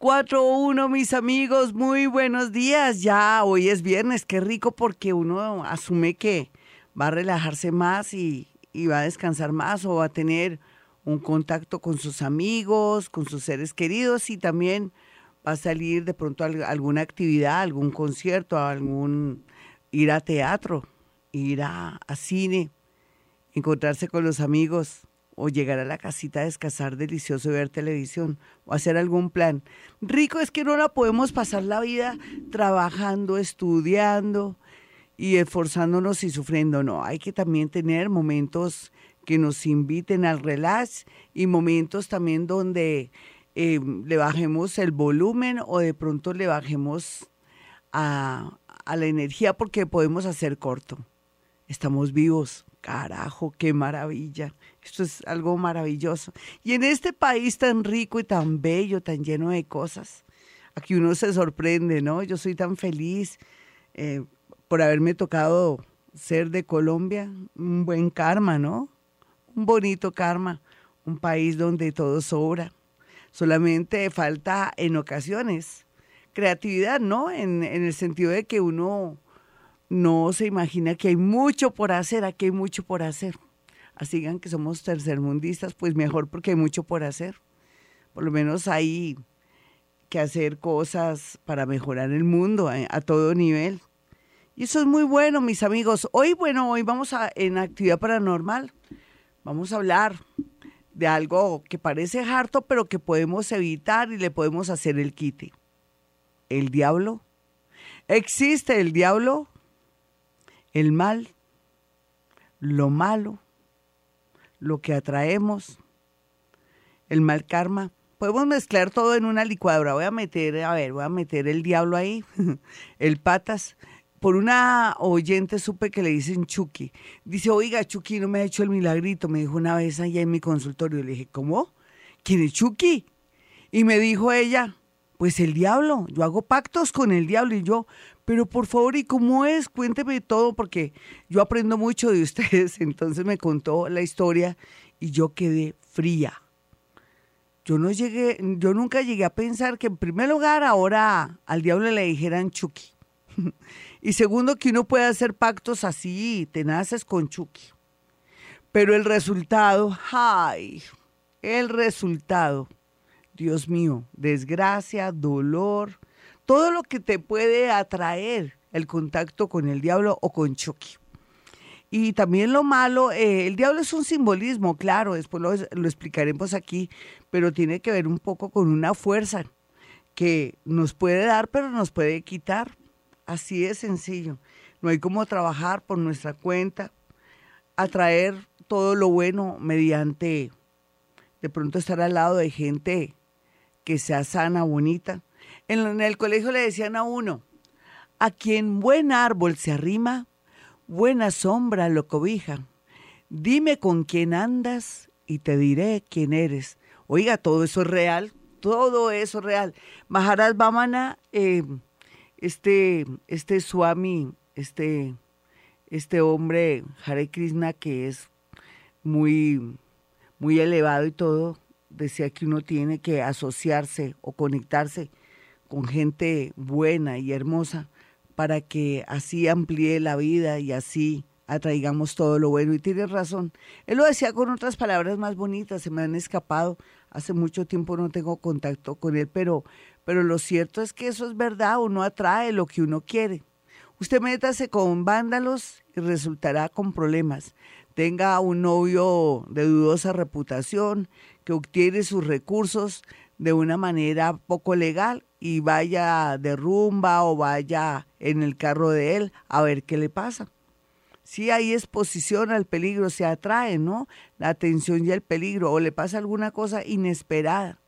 4-1, mis amigos, muy buenos días. Ya hoy es viernes, qué rico porque uno asume que va a relajarse más y, y va a descansar más o va a tener un contacto con sus amigos, con sus seres queridos y también va a salir de pronto a alguna actividad, algún concierto, algún ir a teatro, ir a, a cine, encontrarse con los amigos o llegar a la casita a descansar delicioso y ver televisión o hacer algún plan. Rico es que no la podemos pasar la vida trabajando, estudiando y esforzándonos y sufriendo. No, hay que también tener momentos que nos inviten al relax y momentos también donde eh, le bajemos el volumen o de pronto le bajemos a la energía porque podemos hacer corto. Estamos vivos, carajo, qué maravilla. Esto es algo maravilloso. Y en este país tan rico y tan bello, tan lleno de cosas, aquí uno se sorprende, ¿no? Yo soy tan feliz eh, por haberme tocado ser de Colombia, un buen karma, ¿no? Un bonito karma, un país donde todo sobra. Solamente falta en ocasiones creatividad, ¿no? En, en el sentido de que uno no se imagina que hay mucho por hacer, aquí hay mucho por hacer. Así que somos tercermundistas, pues mejor porque hay mucho por hacer. Por lo menos hay que hacer cosas para mejorar el mundo a, a todo nivel. Y eso es muy bueno, mis amigos. Hoy, bueno, hoy vamos a en actividad paranormal. Vamos a hablar de algo que parece harto, pero que podemos evitar y le podemos hacer el quite. El diablo. ¿Existe el diablo? el mal, lo malo, lo que atraemos, el mal karma. Podemos mezclar todo en una licuadora. Voy a meter, a ver, voy a meter el diablo ahí, el patas. Por una oyente supe que le dicen Chucky. Dice, oiga, Chucky no me ha hecho el milagrito. Me dijo una vez allá en mi consultorio. Le dije, ¿cómo? ¿Quién es Chucky? Y me dijo ella, pues el diablo. Yo hago pactos con el diablo. Y yo, pero por favor, ¿y cómo es? Cuénteme todo porque yo aprendo mucho de ustedes. Entonces me contó la historia y yo quedé fría. Yo no llegué, yo nunca llegué a pensar que en primer lugar ahora al diablo le dijeran Chucky. y segundo que uno puede hacer pactos así, tenaces con Chucky. Pero el resultado, ay, el resultado, Dios mío, desgracia, dolor, todo lo que te puede atraer el contacto con el diablo o con Chucky. Y también lo malo, eh, el diablo es un simbolismo, claro, después lo, lo, explicaremos aquí, pero tiene que ver un poco con una fuerza que nos puede dar, pero nos puede quitar. Así de sencillo. No hay como trabajar por nuestra cuenta, atraer todo lo bueno mediante de pronto estar al lado de gente que sea sana, bonita, en, el colegio le decían a uno, a quien buen árbol se arrima, buena sombra lo cobija. Dime con quién andas y te diré quién eres. Oiga, todo eso es real, todo eso es real. Maharaj Vamana, eh, este, este Swami, este, este hombre, Hare Krishna, que es muy, muy elevado y todo, decía que uno tiene que asociarse o conectarse con gente buena y hermosa para que así amplíe la vida y así atraigamos todo lo bueno. Y tienes razón. Él lo decía con otras palabras más bonitas, se me han escapado. Hace mucho tiempo no tengo contacto con él, pero, pero lo cierto es que eso es verdad, uno atrae lo que uno quiere. Usted métase con vándalos y resultará con problemas. Tenga un novio de dudosa reputación que obtiene sus recursos de una manera poco legal y vaya de rumba o vaya en el carro de él a ver qué le pasa. Si hay exposición al peligro, se atrae, ¿no? La atención y el peligro, o le pasa alguna cosa inesperada.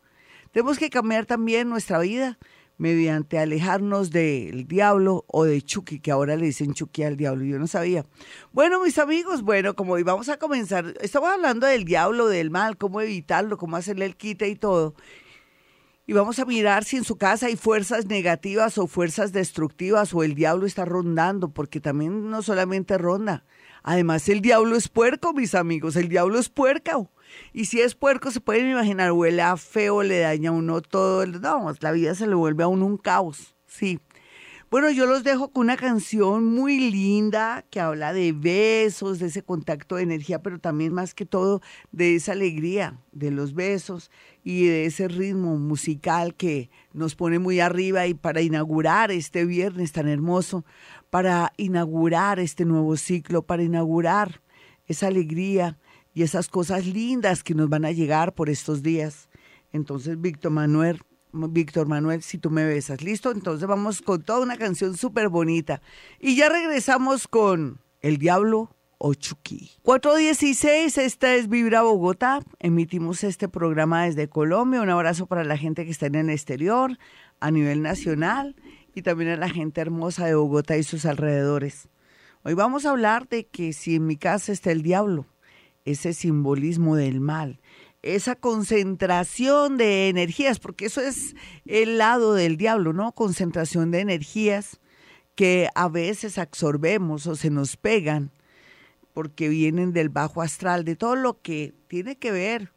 Tenemos que cambiar también nuestra vida mediante alejarnos del diablo o de Chucky, que ahora le dicen Chucky al diablo, yo no sabía. Bueno, mis amigos, bueno, como hoy vamos a comenzar, estamos hablando del diablo, del mal, cómo evitarlo, cómo hacerle el quite y todo y vamos a mirar si en su casa hay fuerzas negativas o fuerzas destructivas o el diablo está rondando, porque también no solamente ronda, Además, el diablo es puerco, mis amigos, el diablo es puerca. Y si es puerco, se pueden imaginar, huele a feo, le daña a uno todo. No, la vida se le vuelve a uno un caos. Sí. Bueno, yo los dejo con una canción muy linda que habla de besos, de ese contacto de energía, pero también más que todo de esa alegría de los besos y de ese ritmo musical que nos pone muy arriba y para inaugurar este viernes tan hermoso, para inaugurar este nuevo ciclo, para inaugurar esa alegría y esas cosas lindas que nos van a llegar por estos días. Entonces, Víctor Manuel, Víctor Manuel, si tú me besas, ¿listo? Entonces vamos con toda una canción súper bonita. Y ya regresamos con El Diablo o Chucky. 416, esta es Vibra Bogotá. Emitimos este programa desde Colombia. Un abrazo para la gente que está en el exterior, a nivel nacional y también a la gente hermosa de Bogotá y sus alrededores. Hoy vamos a hablar de que si en mi casa está el diablo, ese simbolismo del mal, esa concentración de energías, porque eso es el lado del diablo, ¿no? Concentración de energías que a veces absorbemos o se nos pegan porque vienen del bajo astral, de todo lo que tiene que ver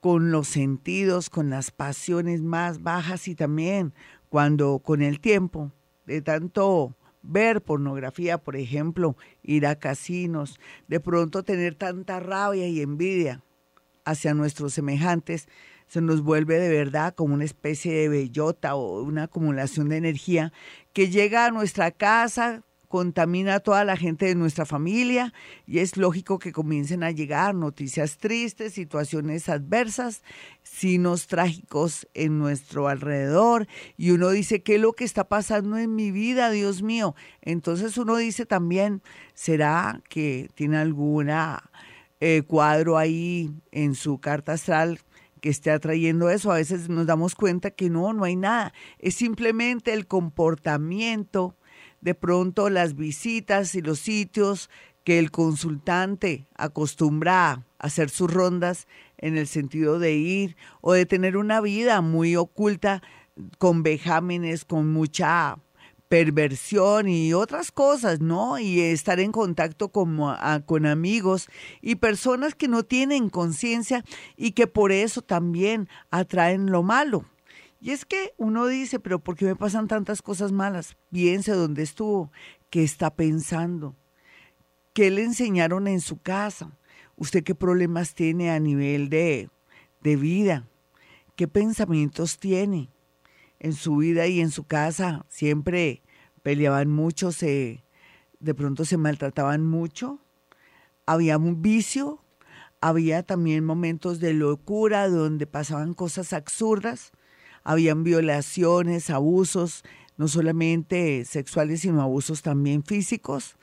con los sentidos, con las pasiones más bajas y también cuando con el tiempo de tanto ver pornografía, por ejemplo, ir a casinos, de pronto tener tanta rabia y envidia hacia nuestros semejantes, se nos vuelve de verdad como una especie de bellota o una acumulación de energía que llega a nuestra casa contamina a toda la gente de nuestra familia y es lógico que comiencen a llegar noticias tristes, situaciones adversas, signos trágicos en nuestro alrededor y uno dice, ¿qué es lo que está pasando en mi vida, Dios mío? Entonces uno dice también, ¿será que tiene alguna eh, cuadro ahí en su carta astral? que esté atrayendo eso. A veces nos damos cuenta que no, no hay nada. Es simplemente el comportamiento de pronto las visitas y los sitios que el consultante acostumbra a hacer sus rondas en el sentido de ir o de tener una vida muy oculta con vejámenes, con mucha perversión y otras cosas, ¿no? Y estar en contacto con, con amigos y personas que no tienen conciencia y que por eso también atraen lo malo. Y es que uno dice, pero ¿por qué me pasan tantas cosas malas? Piense dónde estuvo, qué está pensando, qué le enseñaron en su casa, usted qué problemas tiene a nivel de, de vida, qué pensamientos tiene en su vida y en su casa. Siempre peleaban mucho, se, de pronto se maltrataban mucho, había un vicio, había también momentos de locura donde pasaban cosas absurdas habían violaciones, abusos, no solamente sexuales, sino abusos también físicos.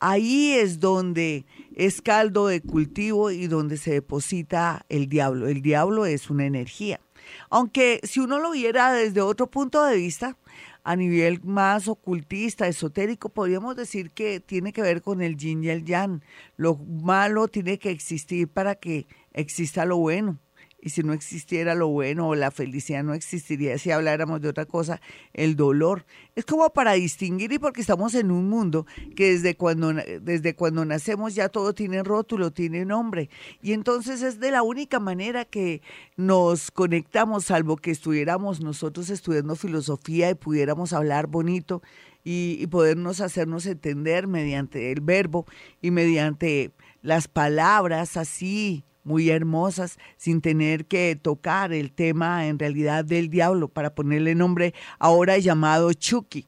Ahí es donde es caldo de cultivo y donde se deposita el diablo. El diablo es una energía. Aunque si uno lo viera desde otro punto de vista, a nivel más ocultista, esotérico, podríamos decir que tiene que ver con el yin y el yang. Lo malo tiene que existir para que exista lo bueno y si no existiera lo bueno o la felicidad no existiría si habláramos de otra cosa, el dolor. Es como para distinguir y porque estamos en un mundo que desde cuando, desde cuando nacemos ya todo tiene rótulo, tiene nombre. Y entonces es de la única manera que nos conectamos, salvo que estuviéramos nosotros estudiando filosofía y pudiéramos hablar bonito y, y podernos hacernos entender mediante el verbo y mediante las palabras así muy hermosas sin tener que tocar el tema en realidad del diablo para ponerle nombre ahora llamado Chucky.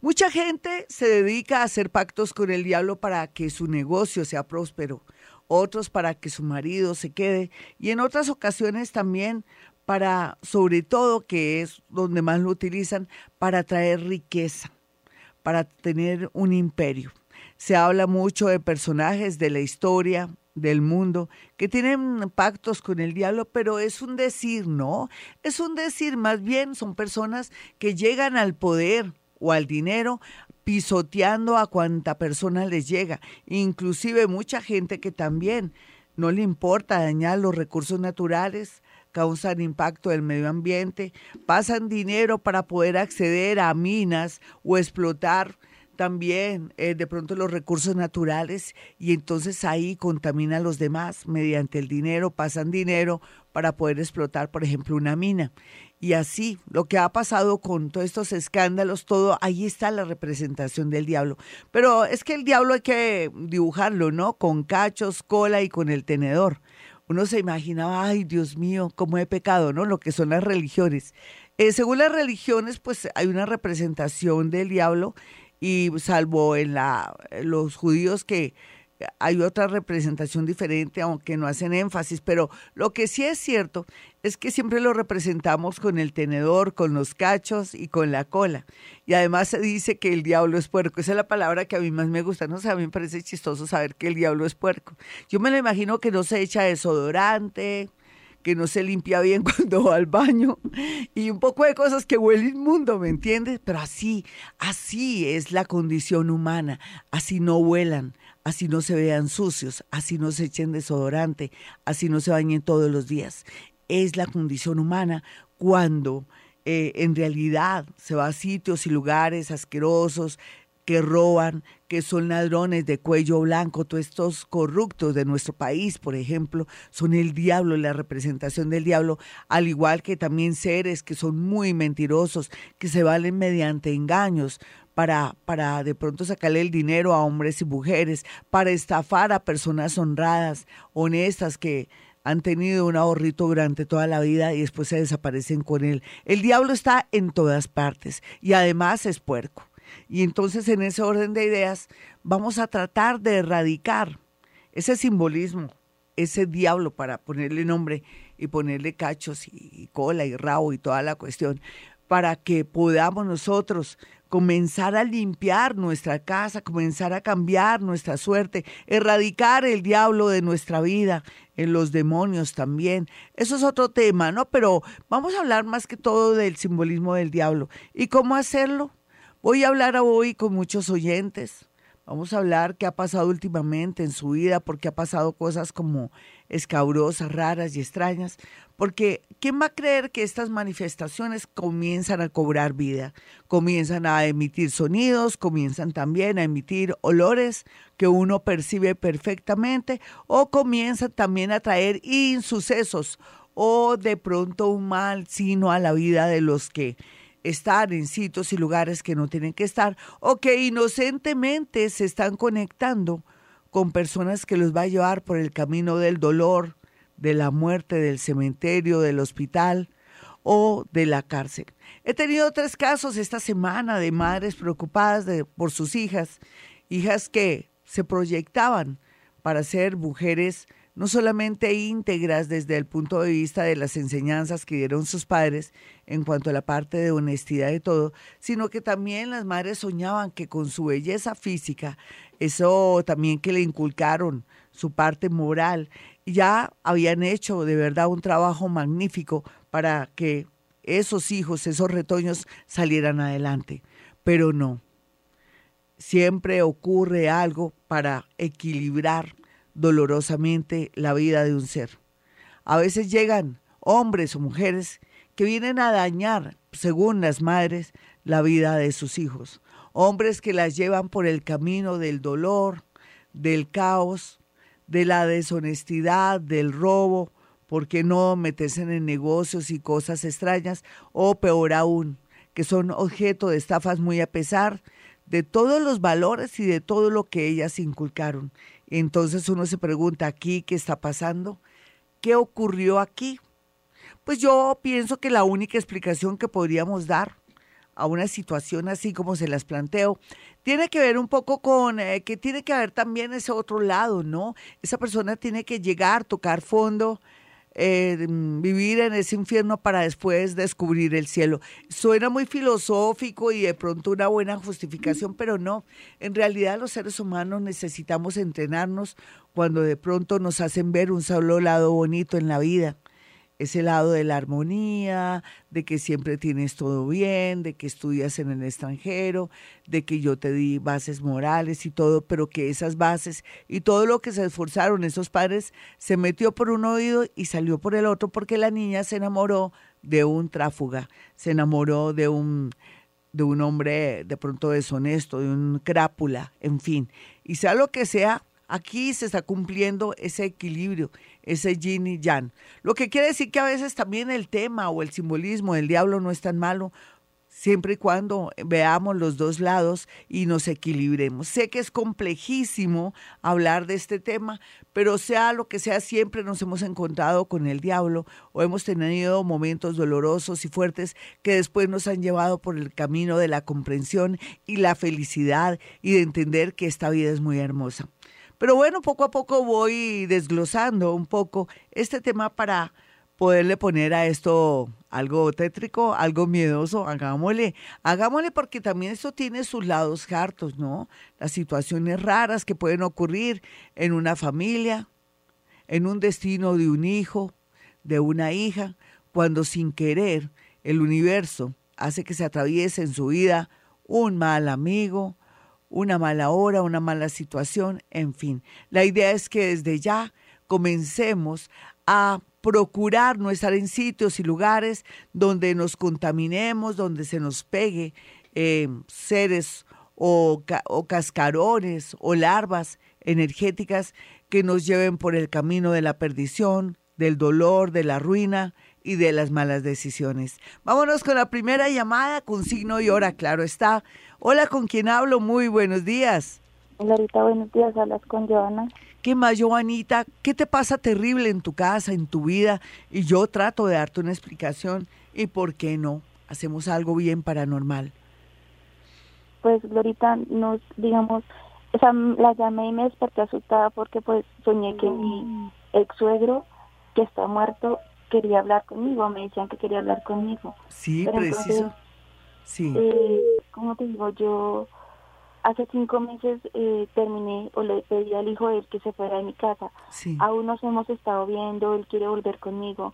Mucha gente se dedica a hacer pactos con el diablo para que su negocio sea próspero, otros para que su marido se quede y en otras ocasiones también para, sobre todo, que es donde más lo utilizan, para traer riqueza, para tener un imperio. Se habla mucho de personajes de la historia, del mundo que tienen pactos con el diablo, pero es un decir, ¿no? Es un decir, más bien son personas que llegan al poder o al dinero pisoteando a cuanta persona les llega, inclusive mucha gente que también no le importa dañar los recursos naturales, causan impacto del medio ambiente, pasan dinero para poder acceder a minas o explotar también eh, de pronto los recursos naturales y entonces ahí contaminan a los demás mediante el dinero, pasan dinero para poder explotar, por ejemplo, una mina. Y así, lo que ha pasado con todos estos escándalos, todo, ahí está la representación del diablo. Pero es que el diablo hay que dibujarlo, ¿no? Con cachos, cola y con el tenedor. Uno se imaginaba, ay Dios mío, cómo he pecado, ¿no? Lo que son las religiones. Eh, según las religiones, pues hay una representación del diablo y salvo en la, los judíos que hay otra representación diferente, aunque no hacen énfasis, pero lo que sí es cierto es que siempre lo representamos con el tenedor, con los cachos y con la cola. Y además se dice que el diablo es puerco. Esa es la palabra que a mí más me gusta. No sé, a mí me parece chistoso saber que el diablo es puerco. Yo me lo imagino que no se echa desodorante, que no se limpia bien cuando va al baño y un poco de cosas que huele inmundo, ¿me entiendes? Pero así, así es la condición humana, así no huelan, así no se vean sucios, así no se echen desodorante, así no se bañen todos los días. Es la condición humana cuando eh, en realidad se va a sitios y lugares asquerosos, que roban, que son ladrones de cuello blanco, todos estos corruptos de nuestro país, por ejemplo, son el diablo, la representación del diablo, al igual que también seres que son muy mentirosos, que se valen mediante engaños para, para de pronto sacarle el dinero a hombres y mujeres, para estafar a personas honradas, honestas, que han tenido un ahorrito durante toda la vida y después se desaparecen con él. El diablo está en todas partes y además es puerco. Y entonces en ese orden de ideas vamos a tratar de erradicar ese simbolismo, ese diablo para ponerle nombre y ponerle cachos y cola y rabo y toda la cuestión, para que podamos nosotros comenzar a limpiar nuestra casa, comenzar a cambiar nuestra suerte, erradicar el diablo de nuestra vida, en los demonios también. Eso es otro tema, ¿no? Pero vamos a hablar más que todo del simbolismo del diablo. ¿Y cómo hacerlo? Voy a hablar hoy con muchos oyentes. Vamos a hablar qué ha pasado últimamente en su vida, porque ha pasado cosas como escabrosas, raras y extrañas. Porque ¿quién va a creer que estas manifestaciones comienzan a cobrar vida? Comienzan a emitir sonidos, comienzan también a emitir olores que uno percibe perfectamente o comienzan también a traer insucesos o de pronto un mal sino a la vida de los que estar en sitios y lugares que no tienen que estar o que inocentemente se están conectando con personas que los va a llevar por el camino del dolor, de la muerte, del cementerio, del hospital o de la cárcel. He tenido tres casos esta semana de madres preocupadas por sus hijas, hijas que se proyectaban para ser mujeres no solamente íntegras desde el punto de vista de las enseñanzas que dieron sus padres en cuanto a la parte de honestidad y todo, sino que también las madres soñaban que con su belleza física, eso también que le inculcaron, su parte moral, ya habían hecho de verdad un trabajo magnífico para que esos hijos, esos retoños salieran adelante. Pero no, siempre ocurre algo para equilibrar dolorosamente la vida de un ser. A veces llegan hombres o mujeres que vienen a dañar, según las madres, la vida de sus hijos. Hombres que las llevan por el camino del dolor, del caos, de la deshonestidad, del robo, porque no meterse en negocios y cosas extrañas, o peor aún, que son objeto de estafas muy a pesar de todos los valores y de todo lo que ellas inculcaron. Entonces uno se pregunta aquí, ¿qué está pasando? ¿Qué ocurrió aquí? Pues yo pienso que la única explicación que podríamos dar a una situación así como se las planteo, tiene que ver un poco con eh, que tiene que haber también ese otro lado, ¿no? Esa persona tiene que llegar, tocar fondo, eh, vivir en ese infierno para después descubrir el cielo. Suena muy filosófico y de pronto una buena justificación, pero no. En realidad los seres humanos necesitamos entrenarnos cuando de pronto nos hacen ver un solo lado bonito en la vida ese lado de la armonía, de que siempre tienes todo bien, de que estudias en el extranjero, de que yo te di bases morales y todo, pero que esas bases y todo lo que se esforzaron esos padres se metió por un oído y salió por el otro porque la niña se enamoró de un tráfuga, se enamoró de un de un hombre de pronto deshonesto, de un crápula, en fin. Y sea lo que sea, aquí se está cumpliendo ese equilibrio, ese yin y yang. Lo que quiere decir que a veces también el tema o el simbolismo del diablo no es tan malo, siempre y cuando veamos los dos lados y nos equilibremos. Sé que es complejísimo hablar de este tema, pero sea lo que sea, siempre nos hemos encontrado con el diablo o hemos tenido momentos dolorosos y fuertes que después nos han llevado por el camino de la comprensión y la felicidad y de entender que esta vida es muy hermosa. Pero bueno, poco a poco voy desglosando un poco este tema para poderle poner a esto algo tétrico, algo miedoso, hagámosle, hagámosle porque también esto tiene sus lados hartos, ¿no? Las situaciones raras que pueden ocurrir en una familia, en un destino de un hijo, de una hija, cuando sin querer el universo hace que se atraviese en su vida un mal amigo, una mala hora, una mala situación, en fin. La idea es que desde ya comencemos a procurar no estar en sitios y lugares donde nos contaminemos, donde se nos pegue eh, seres o, o cascarones o larvas energéticas que nos lleven por el camino de la perdición, del dolor, de la ruina y de las malas decisiones. Vámonos con la primera llamada con signo y hora, claro está. Hola, ¿con quién hablo? Muy buenos días. Hola, ahorita buenos días, hablas con Joana. ¿Qué más, Joanita? ¿Qué te pasa terrible en tu casa, en tu vida? Y yo trato de darte una explicación. ¿Y por qué no? Hacemos algo bien paranormal. Pues, Glorita, nos, digamos, o sea, la llamé y me desperté asustada porque pues soñé que mi ex suegro, que está muerto, quería hablar conmigo. Me decían que quería hablar conmigo. Sí, preciso. Sí. Eh, ¿Cómo te digo? Yo hace cinco meses eh, terminé o le pedí al hijo de él que se fuera de mi casa. Aún nos hemos estado viendo, él quiere volver conmigo.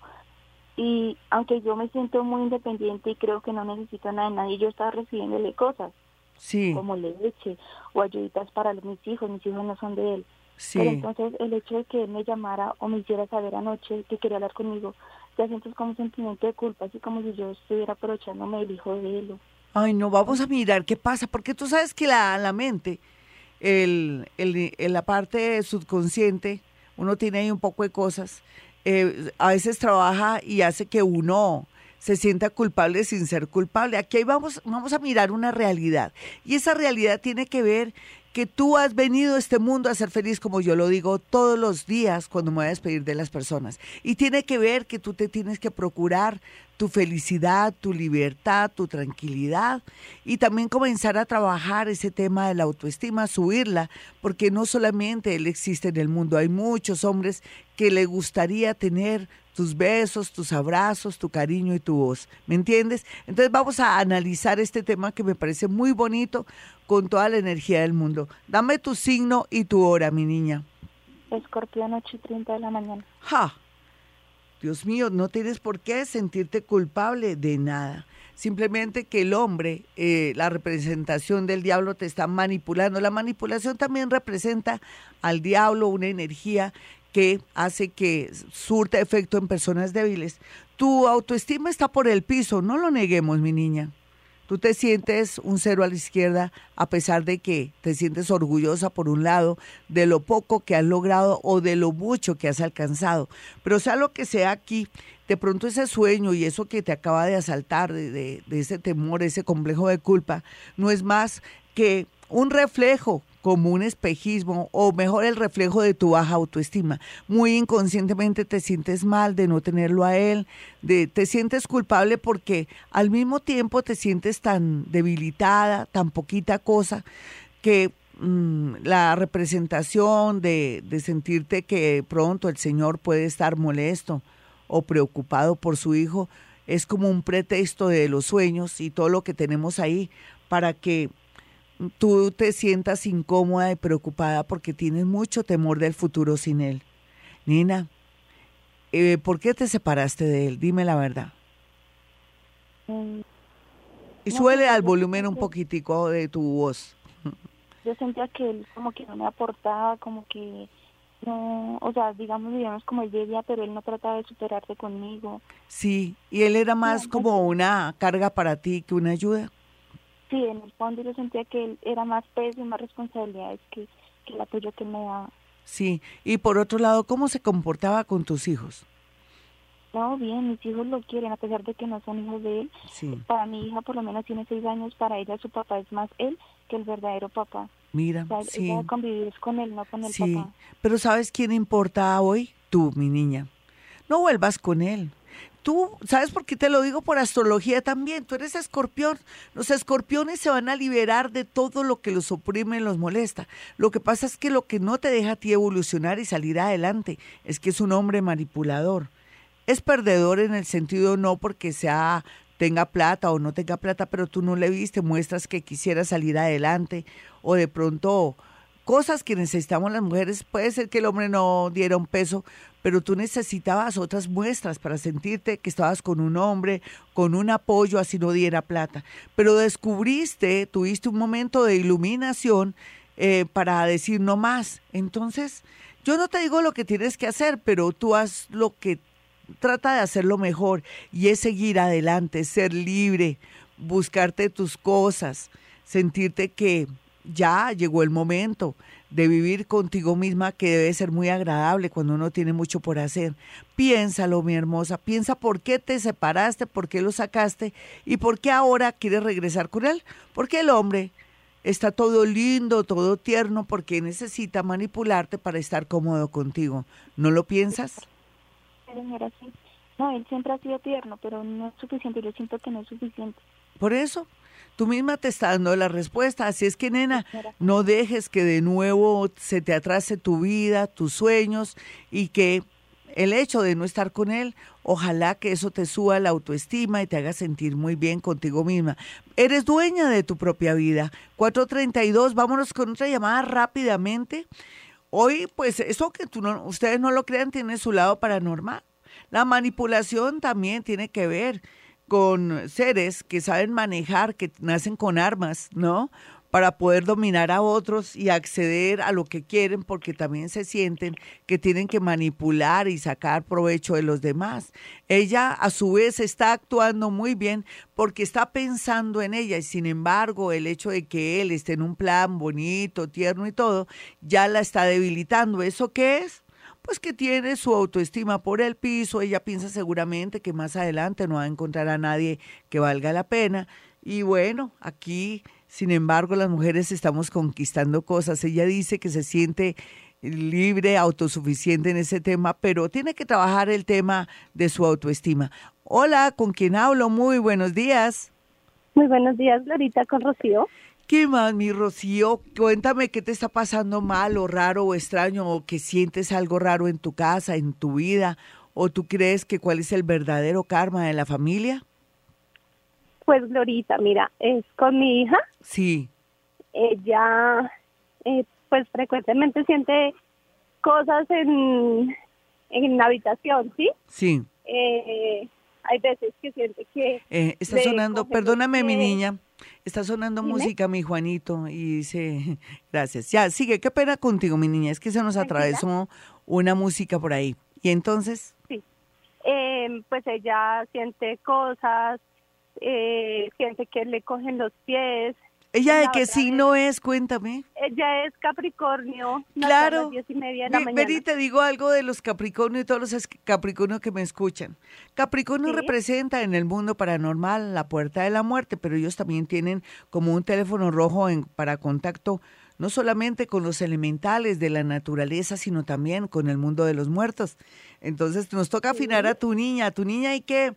Y aunque yo me siento muy independiente y creo que no necesito nada de nadie, yo estaba recibiéndole cosas. Sí. Como leche o ayuditas para mis hijos, mis hijos no son de él. Sí. Pero entonces el hecho de que él me llamara o me hiciera saber anoche que quería hablar conmigo, ya siento como sentimiento de culpa, así como si yo estuviera aprovechándome del hijo de él ay, no, vamos a mirar qué pasa, porque tú sabes que la, la mente, el, el, la parte subconsciente, uno tiene ahí un poco de cosas, eh, a veces trabaja y hace que uno se sienta culpable sin ser culpable. Aquí vamos, vamos a mirar una realidad. Y esa realidad tiene que ver que tú has venido a este mundo a ser feliz, como yo lo digo todos los días cuando me voy a despedir de las personas. Y tiene que ver que tú te tienes que procurar tu felicidad, tu libertad, tu tranquilidad y también comenzar a trabajar ese tema de la autoestima, subirla, porque no solamente él existe en el mundo, hay muchos hombres que le gustaría tener tus besos, tus abrazos, tu cariño y tu voz. ¿Me entiendes? Entonces vamos a analizar este tema que me parece muy bonito con toda la energía del mundo. Dame tu signo y tu hora, mi niña. Escorpión 8 y 30 de la mañana. ¡Ja! Dios mío, no tienes por qué sentirte culpable de nada. Simplemente que el hombre, eh, la representación del diablo te está manipulando. La manipulación también representa al diablo, una energía que hace que surta efecto en personas débiles. Tu autoestima está por el piso, no lo neguemos, mi niña. Tú te sientes un cero a la izquierda a pesar de que te sientes orgullosa por un lado de lo poco que has logrado o de lo mucho que has alcanzado. Pero sea lo que sea aquí, de pronto ese sueño y eso que te acaba de asaltar, de, de ese temor, ese complejo de culpa, no es más que un reflejo como un espejismo o mejor el reflejo de tu baja autoestima. Muy inconscientemente te sientes mal de no tenerlo a él, de, te sientes culpable porque al mismo tiempo te sientes tan debilitada, tan poquita cosa, que mm, la representación de, de sentirte que pronto el Señor puede estar molesto o preocupado por su hijo es como un pretexto de los sueños y todo lo que tenemos ahí para que tú te sientas incómoda y preocupada porque tienes mucho temor del futuro sin él. Nina, eh, ¿por qué te separaste de él? Dime la verdad. Mm, y suele pues, al volumen un poquitico de tu voz. Yo sentía que él como que no me aportaba, como que no, o sea, digamos, digamos como él debía, pero él no trataba de superarse conmigo. Sí, y él era más como una carga para ti que una ayuda. Sí, en el fondo yo sentía que él era más peso y más responsabilidades que, que el apoyo que me daba. Sí, y por otro lado, ¿cómo se comportaba con tus hijos? No, bien, mis hijos lo quieren, a pesar de que no son hijos de él. Para mi hija, por lo menos tiene seis años, para ella su papá es más él que el verdadero papá. Mira, sí. Ella convivir con él, no con el sí. papá. Pero ¿sabes quién importa hoy? Tú, mi niña. No vuelvas con él. Tú, ¿sabes por qué te lo digo? Por astrología también. Tú eres escorpión. Los escorpiones se van a liberar de todo lo que los oprime y los molesta. Lo que pasa es que lo que no te deja a ti evolucionar y salir adelante es que es un hombre manipulador es perdedor en el sentido no porque sea tenga plata o no tenga plata, pero tú no le viste, muestras que quisiera salir adelante o de pronto cosas que necesitamos las mujeres, puede ser que el hombre no diera un peso, pero tú necesitabas otras muestras para sentirte que estabas con un hombre, con un apoyo, así no diera plata. Pero descubriste, tuviste un momento de iluminación eh, para decir no más. Entonces, yo no te digo lo que tienes que hacer, pero tú haz lo que trata de hacerlo mejor y es seguir adelante, ser libre, buscarte tus cosas, sentirte que ya llegó el momento de vivir contigo misma que debe ser muy agradable cuando uno tiene mucho por hacer. Piénsalo, mi hermosa, piensa por qué te separaste, por qué lo sacaste y por qué ahora quieres regresar con él. Porque el hombre está todo lindo, todo tierno, porque necesita manipularte para estar cómodo contigo. ¿No lo piensas? No, él siempre ha sido tierno, pero no es suficiente. Yo siento que no es suficiente. Por eso, tú misma te está dando la respuesta. Así es que, nena, no dejes que de nuevo se te atrase tu vida, tus sueños y que el hecho de no estar con él, ojalá que eso te suba la autoestima y te haga sentir muy bien contigo misma. Eres dueña de tu propia vida. 432, vámonos con otra llamada rápidamente. Hoy, pues eso que tú no, ustedes no lo crean tiene su lado paranormal. La manipulación también tiene que ver con seres que saben manejar, que nacen con armas, ¿no? Para poder dominar a otros y acceder a lo que quieren porque también se sienten que tienen que manipular y sacar provecho de los demás. Ella a su vez está actuando muy bien porque está pensando en ella y sin embargo el hecho de que él esté en un plan bonito, tierno y todo, ya la está debilitando. ¿Eso qué es? Pues que tiene su autoestima por el piso, ella piensa seguramente que más adelante no va a encontrar a nadie que valga la pena. Y bueno, aquí, sin embargo, las mujeres estamos conquistando cosas. Ella dice que se siente libre, autosuficiente en ese tema, pero tiene que trabajar el tema de su autoestima. Hola, ¿con quién hablo? Muy buenos días. Muy buenos días, Glorita, con Rocío. ¿Qué más, mi Rocío? Cuéntame qué te está pasando mal o raro o extraño o que sientes algo raro en tu casa, en tu vida, o tú crees que cuál es el verdadero karma de la familia. Pues Glorita, mira, es con mi hija. Sí. Ella, eh, pues frecuentemente siente cosas en, en la habitación, ¿sí? Sí. Eh, hay veces que siente que... Eh, está sonando, perdóname mi niña, Está sonando música, mi Juanito, y dice, gracias. Ya, sigue, qué pena contigo, mi niña, es que se nos atravesó una música por ahí. ¿Y entonces? Sí, em, pues ella siente cosas, eh, siente que le cogen los pies, ¿Ella de qué signo es? Cuéntame. Ella es Capricornio. Claro. A las diez y media de la Vení, te digo algo de los Capricornio y todos los Capricornio que me escuchan. Capricornio representa en el mundo paranormal la puerta de la muerte, pero ellos también tienen como un teléfono rojo en, para contacto no solamente con los elementales de la naturaleza, sino también con el mundo de los muertos. Entonces nos toca afinar a tu niña. A tu niña hay que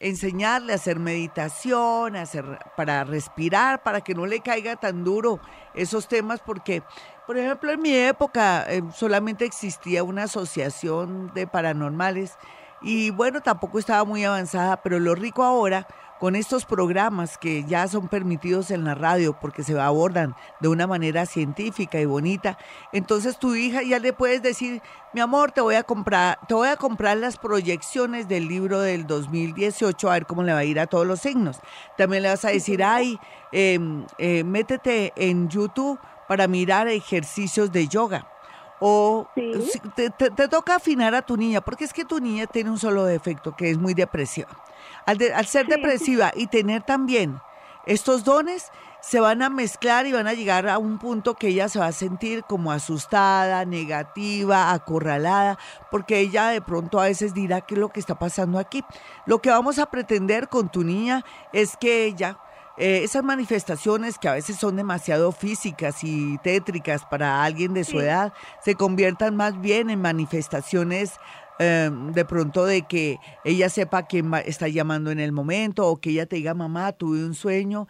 enseñarle a hacer meditación, hacer, para respirar, para que no le caiga tan duro esos temas, porque, por ejemplo, en mi época eh, solamente existía una asociación de paranormales y bueno, tampoco estaba muy avanzada, pero lo rico ahora con estos programas que ya son permitidos en la radio porque se abordan de una manera científica y bonita, entonces tu hija ya le puedes decir, mi amor, te voy a comprar, te voy a comprar las proyecciones del libro del 2018 a ver cómo le va a ir a todos los signos. También le vas a decir, ay, em, eh, métete en YouTube para mirar ejercicios de yoga. O te, te, toca afinar a tu niña, porque es que tu niña tiene un solo defecto, que es muy depresiva. Al, ser depresiva y tener también estos dones, se van a mezclar y van a llegar a un punto que ella se va a sentir como asustada, negativa, acorralada, porque ella de pronto a veces dirá qué es lo que está pasando aquí. Lo que vamos a pretender con tu niña es que ella eh, esas manifestaciones que a veces son demasiado físicas y tétricas para alguien de su edad se conviertan más bien en manifestaciones em, de pronto de que ella sepa quién está llamando en el momento o que ella te diga, mamá, tuve un sueño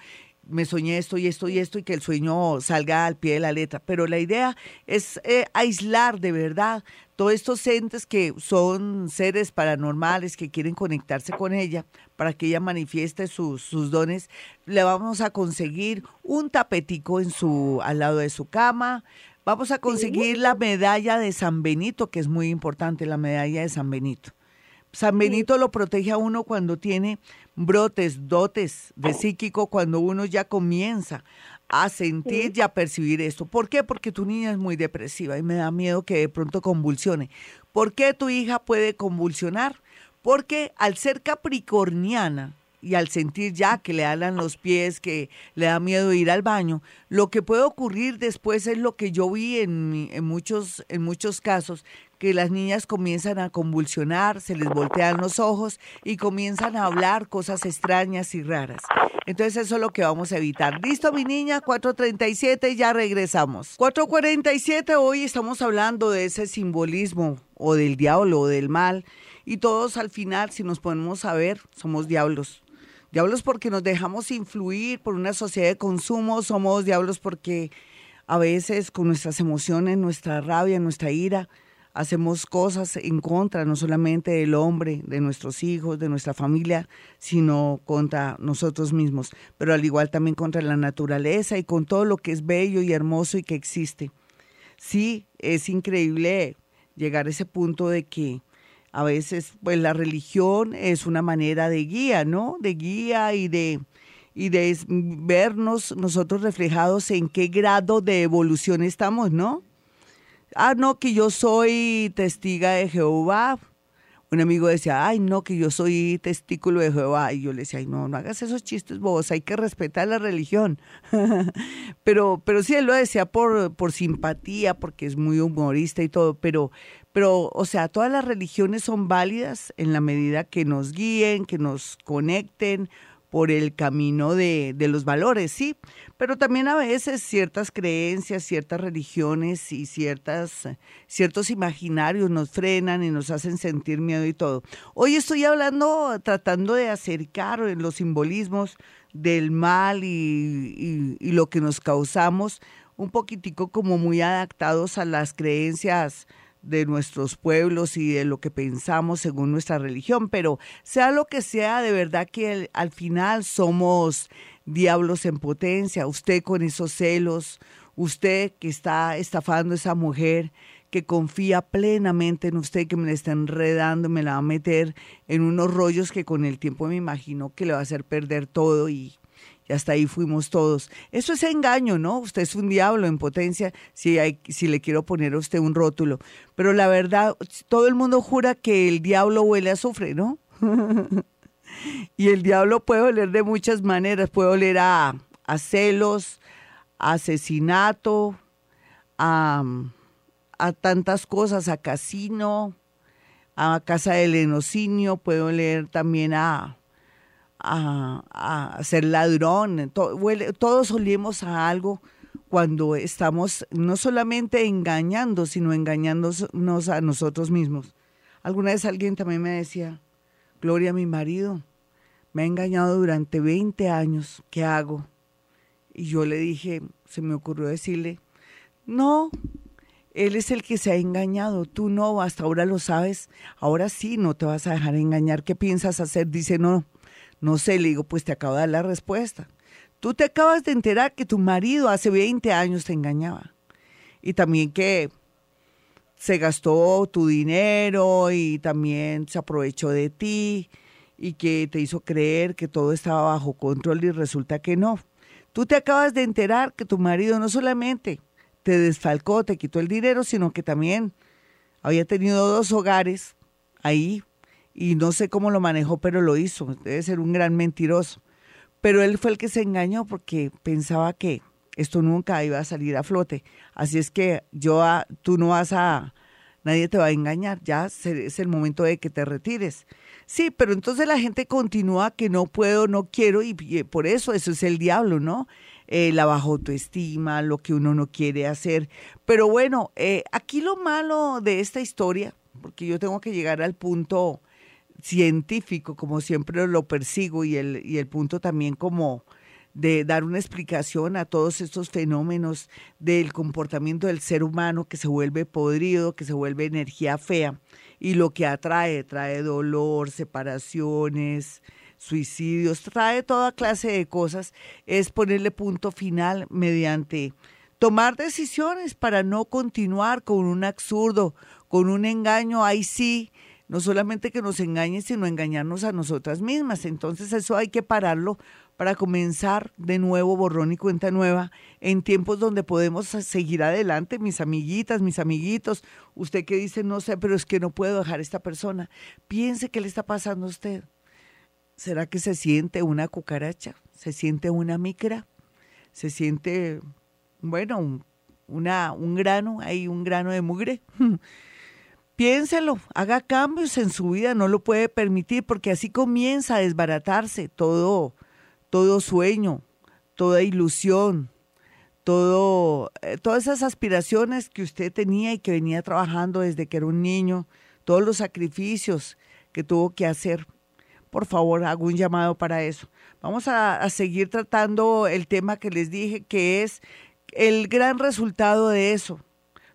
me soñé esto y esto y esto y que el sueño salga al pie de la letra. Pero la idea es eh, aislar de verdad todos estos entes que son seres paranormales que quieren conectarse con ella para que ella manifieste sus, sus dones. Le vamos a conseguir un tapetico en su, al lado de su cama. Vamos a conseguir la medalla de San Benito, que es muy importante, la medalla de San Benito. San Benito lo protege a uno cuando tiene brotes, dotes de psíquico, cuando uno ya comienza a sentir y a percibir esto. ¿Por qué? Porque tu niña es muy depresiva y me da miedo que de pronto convulsione. ¿Por qué tu hija puede convulsionar? Porque al ser capricorniana, y al sentir ya que le alan los pies, que le da miedo ir al baño, lo que puede ocurrir después es lo que yo vi en, muchos, en muchos casos, que las niñas comienzan a convulsionar, se les voltean los ojos y comienzan a hablar cosas extrañas y raras. Entonces eso es lo que vamos a evitar. Listo, mi niña, 4.37, ya regresamos. 4.47, hoy estamos hablando de ese simbolismo o del diablo o del mal. Y todos al final, si nos ponemos a ver, somos diablos. Diablos porque nos dejamos influir por una sociedad de consumo, somos diablos porque a veces con nuestras emociones, nuestra rabia, nuestra ira, hacemos cosas en contra no solamente del hombre, de nuestros hijos, de nuestra familia, sino contra nosotros mismos, pero al igual también contra la naturaleza y con todo lo que es bello y hermoso y que existe. Sí, es increíble llegar a ese punto de que a veces pues la religión es una manera de guía, ¿no? De guía y de y de vernos nosotros reflejados en qué grado de evolución estamos, ¿no? ah, no, que yo soy testiga de Jehová. Un amigo decía, ay, no, que yo soy testículo de Jehová. Y yo le decía, ay, no, no hagas esos chistes bobos, hay que respetar la religión. pero, pero sí, él lo decía por, por simpatía, porque es muy humorista y todo, pero, pero, o sea, todas las religiones son válidas en la medida que nos guíen, que nos conecten por el camino de, de, los valores, sí, pero también a veces ciertas creencias, ciertas religiones y ciertas, ciertos imaginarios nos frenan y nos hacen sentir miedo y todo. Hoy estoy hablando, tratando de acercar los simbolismos del mal y, y, y lo que nos causamos, un poquitico como muy adaptados a las creencias de nuestros pueblos y de lo que pensamos según nuestra religión, pero sea lo que sea, de verdad que al final somos diablos en potencia, usted con esos celos, usted que está estafando a esa mujer, que confía plenamente en usted, que me la está enredando, me la va a meter en unos rollos que con el tiempo me imagino que le va a hacer perder todo y y hasta ahí fuimos todos. Eso es engaño, ¿no? Usted es un diablo en potencia si, le quiero poner a usted un rótulo. Pero la verdad, todo el mundo jura que el diablo huele a azufre, ¿no? y el diablo puede oler de muchas maneras, puede oler a, a celos, a asesinato, a, a tantas cosas, a casino, a casa del enocinio, puede oler también a a, ser ladrón. todos olemos a algo cuando estamos no solamente engañando, sino engañándonos a nosotros mismos. Alguna vez alguien también me decía, Gloria, mi marido, me ha engañado durante 20 años, ¿qué hago? Y yo le dije, se me ocurrió decirle, no, él es el que se ha engañado, tú no, hasta ahora lo sabes, ahora sí no te vas a dejar engañar, ¿qué piensas hacer? Dice, no, no sé, le digo, pues te acabo de dar la respuesta. Tú te acabas de enterar que tu marido hace 20 años te engañaba. Y también que se gastó tu dinero y también se aprovechó de ti y que te hizo creer que todo estaba bajo control y resulta que no. Tú te acabas de enterar que tu marido no solamente te desfalcó, te quitó el dinero, sino que también había tenido dos hogares ahí y no sé cómo lo manejó, pero lo hizo. Debe ser un gran mentiroso. pero él fue el que se engañó porque pensaba que esto nunca iba a salir a flote. Así es que yo, tú no vas a, nadie te va a engañar, ya es el momento de que te retires. Sí, pero entonces la gente continúa que no puedo, no quiero y, por eso eso es el diablo, ¿no? Eh, la baja autoestima, lo que uno no quiere hacer. Pero bueno, eh, aquí lo malo de esta historia, porque yo tengo que llegar al punto científico, como siempre lo persigo, y el, y el punto también como de dar una explicación a todos estos fenómenos del comportamiento del ser humano que se vuelve podrido, que se vuelve energía fea y lo que atrae, trae dolor, separaciones, suicidios, trae toda clase de cosas, es ponerle punto final mediante tomar decisiones para no continuar con un absurdo, con un engaño, ahí sí, no solamente que nos engañen, sino engañarnos a nosotras mismas. Entonces eso hay que pararlo para comenzar de nuevo borrón y cuenta nueva en tiempos donde podemos seguir adelante, mis amiguitas, mis amiguitos. Usted que dice, no sé, pero es que no puedo dejar a esta persona. Piense qué le está pasando a usted. ¿Será que se siente una cucaracha? ¿Se siente una micra? ¿Se siente, bueno, un, una, un grano, hay un grano de mugre? Piénselo, haga cambios en su vida, no lo puede permitir porque así comienza a desbaratarse todo todo sueño, toda ilusión, todo, eh, todas esas aspiraciones que usted tenía y que venía trabajando desde que era un niño, todos los sacrificios que tuvo que hacer. Por favor, hago un llamado para eso. Vamos a, a seguir tratando el tema que les dije, que es el gran resultado de eso,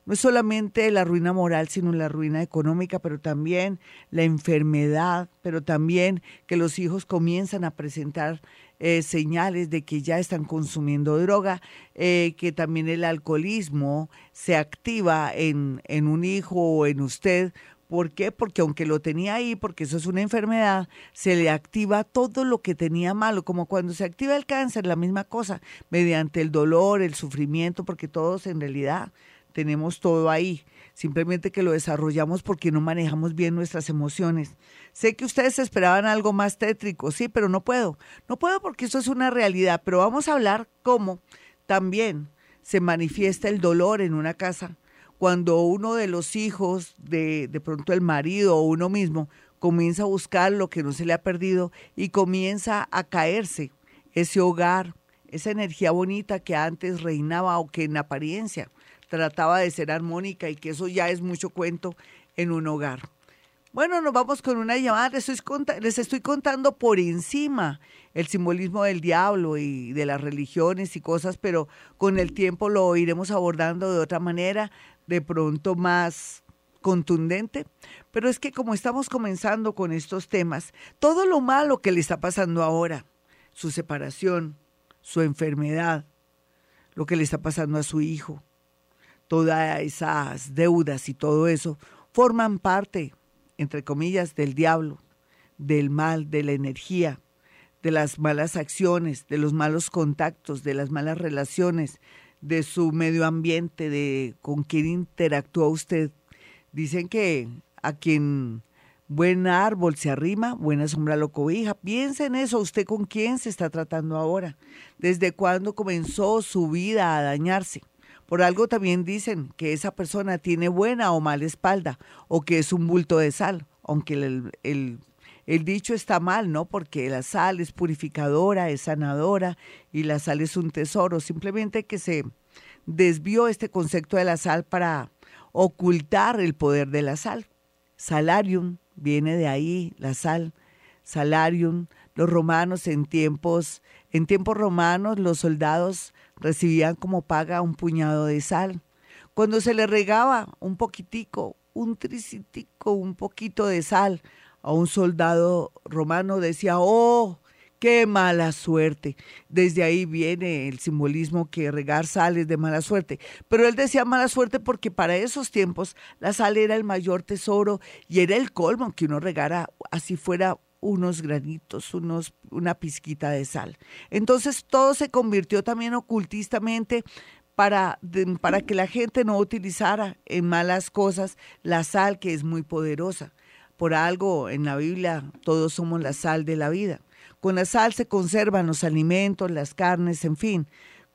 no es solamente la ruina moral, sino la ruina económica, pero también la enfermedad, pero también que los hijos comienzan a presentar eh, señales de que ya están consumiendo droga, eh, que también el alcoholismo se activa en, en un hijo o en usted. ¿Por qué? Porque aunque lo tenía ahí, porque eso es una enfermedad, se le activa todo lo que tenía malo, como cuando se activa el cáncer, la misma cosa, mediante el dolor, el sufrimiento, porque todos en realidad tenemos todo ahí, simplemente que lo desarrollamos porque no manejamos bien nuestras emociones. Sé que ustedes esperaban algo más tétrico, sí, pero no puedo, no puedo porque eso es una realidad, pero vamos a hablar cómo también se manifiesta el dolor en una casa cuando uno de los hijos, de, de pronto el marido o uno mismo, comienza a buscar lo que no se le ha perdido y comienza a caerse ese hogar, esa energía bonita que antes reinaba o que en apariencia trataba de ser armónica y que eso ya es mucho cuento en un hogar. Bueno, nos vamos con una llamada. Les estoy, les estoy contando por encima el simbolismo del diablo y de las religiones y cosas, pero con el tiempo lo iremos abordando de otra manera, de pronto más contundente. Pero es que como estamos comenzando con estos temas, todo lo malo que le está pasando ahora, su separación, su enfermedad, lo que le está pasando a su hijo, todas esas deudas y todo eso forman parte, entre comillas, del diablo, del mal, de la energía, de las malas acciones, de los malos contactos, de las malas relaciones, de su medio ambiente, de con quién interactúa usted. Dicen que a quien buen árbol se arrima, buena sombra lo cobija. Piensa en eso, usted con quién se está tratando ahora, desde cuándo comenzó su vida a dañarse. Por algo también dicen que esa persona tiene buena o mala espalda o que es un bulto de sal, aunque el, el, dicho está mal, ¿no? Porque la sal es purificadora, es sanadora y la sal es un tesoro. Simplemente que se desvió este concepto de la sal para ocultar el poder de la sal. Salarium viene de ahí, la sal. Salarium, los romanos en tiempos, en tiempos romanos los soldados recibían como paga un puñado de sal. Cuando se le regaba un poquitico, un tricitico, un poquito de sal a un soldado romano, decía, oh, qué mala suerte. Desde ahí viene el simbolismo que regar sal es de mala suerte. Pero él decía mala suerte porque para esos tiempos la sal era el mayor tesoro y era el colmo que uno regara así fuera unos granitos, unos, una pizquita de sal. Entonces todo se convirtió también ocultistamente para, para que la gente no utilizara en malas cosas la sal que es muy poderosa. Por algo en la Biblia todos somos la sal de la vida. Con la sal se conservan los alimentos, las carnes, en fin.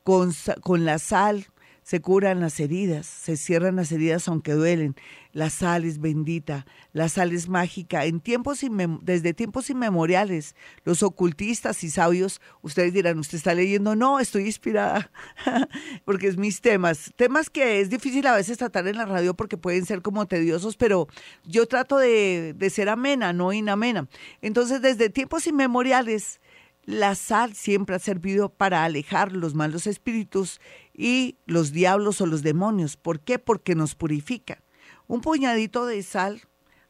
Con, con la sal se curan las heridas, se cierran las heridas aunque duelen. La sal es bendita, la sal es mágica. En tiempos desde tiempos inmemoriales, los ocultistas y sabios, ustedes dirán, ¿usted está leyendo? No, estoy inspirada, porque es mis temas. Temas que es difícil a veces tratar en la radio porque pueden ser como tediosos, pero yo trato de, de ser amena, no inamena. Entonces, desde tiempos inmemoriales, la sal siempre ha servido para alejar los malos espíritus y los diablos o los demonios. ¿Por qué? Porque nos purifica. Un puñadito de sal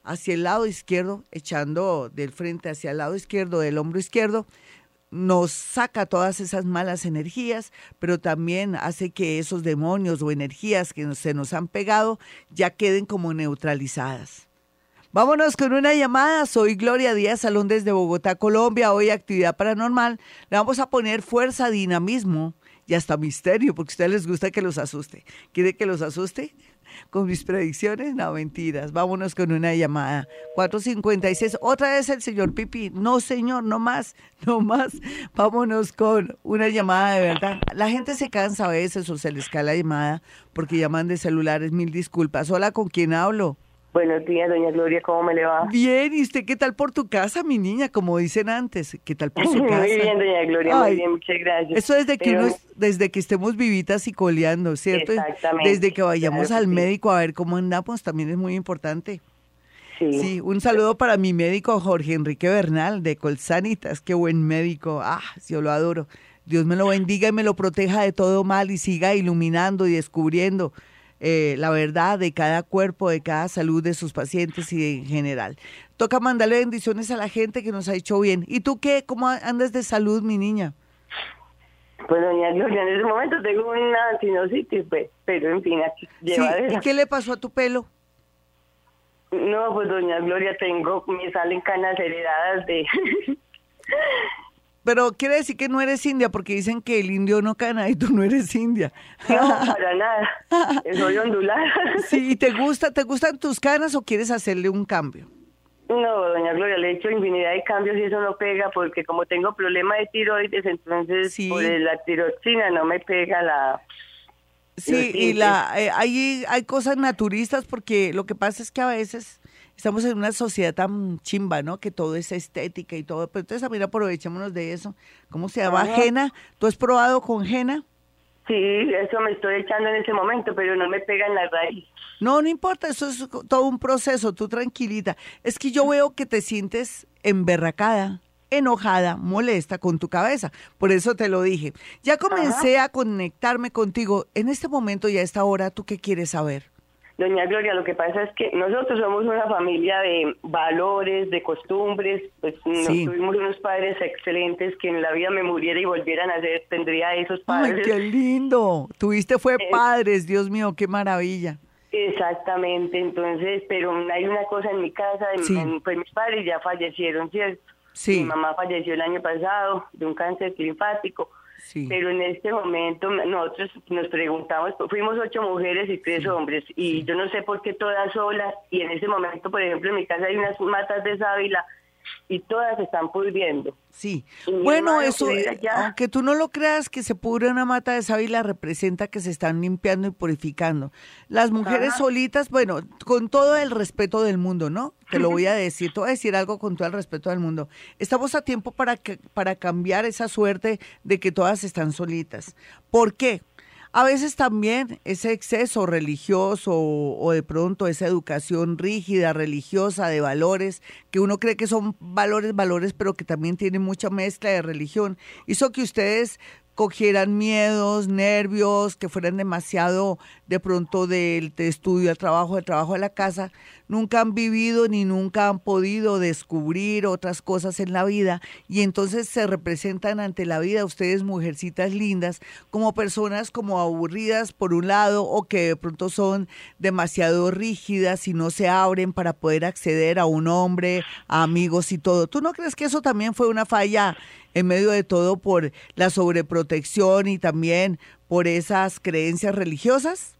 hacia el lado izquierdo, echando del frente hacia el lado izquierdo del hombro izquierdo, nos saca todas esas malas energías, pero también hace que esos demonios o energías que se nos han pegado ya queden como neutralizadas. Vámonos con una llamada. Soy Gloria Díaz Salón desde Bogotá, Colombia. Hoy actividad paranormal. Le vamos a poner fuerza, dinamismo y hasta misterio, porque a ustedes les gusta que los asuste. ¿Quiere que los asuste? Con mis predicciones, no mentiras. Vámonos con una llamada. 456. Otra vez el señor Pipi. No, señor, no más, no más. Vámonos con una llamada de verdad. La gente se cansa a veces o se les cae la llamada porque llaman de celulares. Mil disculpas. Hola, ¿con quién hablo? Buenos días, doña Gloria, ¿cómo me le va? Bien, ¿y usted qué tal por tu casa, mi niña? Como dicen antes, ¿qué tal por su casa? muy bien, doña Gloria, muy bien, muchas gracias. Eso desde que uno, desde que estemos vivitas y coleando, ¿cierto? Exactamente. Desde que vayamos al médico a ver cómo andamos, también es muy importante. Sí. sí. un saludo para mi médico Jorge Enrique Bernal de Colsanitas, qué buen médico, ah, yo lo adoro. Dios me lo bendiga y me lo proteja de todo mal y siga iluminando y descubriendo eh, la verdad de cada cuerpo, de cada salud de sus pacientes y en general. Toca mandarle bendiciones a la gente que nos ha hecho bien. ¿Y tú qué? ¿Cómo andas de salud, mi niña? Pues doña Gloria, en ese momento tengo una sinusitis, pues, pero en fin, aquí lleva ¿Y qué le pasó a tu pelo? No, pues doña Gloria, tengo, me salen canas heredadas de... Pero quiere decir que no eres india porque dicen que el indio no cana y tú no eres india. No, para nada. Soy ondulada. Sí, ¿te gusta, te gustan tus canas o quieres hacerle un cambio? No, doña Gloria, le he hecho infinidad de cambios y eso no pega porque como tengo problema de tiroides, entonces por la tiroxina no me pega la... Sí, y la eh, hay, hay cosas naturistas porque lo que pasa es que a veces estamos en una sociedad tan chimba, ¿no? Que todo es estética y todo. Pero entonces, mira, aprovechémonos de eso. ¿Cómo se llama? Jena. ¿Tú has probado con Jena? Sí, eso me estoy echando en ese momento, pero no me pega en la raíz. No, no importa, eso es todo un proceso, tú tranquilita. Es que yo veo que te sientes emberracada, enojada, molesta con tu cabeza. Por eso te lo dije. Ya comencé a conectarme contigo. En este momento y a esta hora, ¿tú qué quieres saber? Doña Gloria, lo que pasa es que nosotros somos una familia de valores, de costumbres, pues tuvimos unos padres excelentes que en la vida me muriera y volvieran a ser, tendría esos padres. ¡Ay, qué lindo! Tuviste fue eh, padres, Dios mío, qué maravilla. Exactamente, entonces, pero hay una cosa en mi casa, pues mis padres ya fallecieron, ¿cierto? Sí. Mi mamá falleció el año pasado de un cáncer linfático pero en este momento nosotros nos preguntamos, fuimos ocho mujeres y tres hombres, y yo no sé por qué todas solas, y en ese momento, por ejemplo, en mi casa hay unas matas de sábila y todas están pudriendo. Sí, bueno, eso, aunque tú no lo creas que se pudre una mata de sábila, representa que se están limpiando y purificando. Las mujeres solitas, bueno, con todo el respeto del mundo, ¿no? Te lo voy a decir, te voy a decir algo con todo el respeto del mundo. Estamos a tiempo para, que, para cambiar esa suerte de que todas están solitas. ¿Por qué? A veces también ese exceso religioso o, de pronto esa educación rígida, religiosa, de valores, que uno cree que son valores, valores, pero que también tienen mucha mezcla de religión, hizo que ustedes cogieran miedos, nervios, que fueran demasiado de pronto del estudio al trabajo, del trabajo a la casa, nunca han vivido ni nunca han podido descubrir otras cosas en la vida y entonces se representan ante la vida ustedes mujercitas lindas como personas como aburridas por un lado o que de pronto son demasiado rígidas y no se abren para poder acceder a un hombre, a amigos y todo. ¿Tú no crees que eso también fue una falla en medio de todo por la sobreprotección y también por esas creencias religiosas?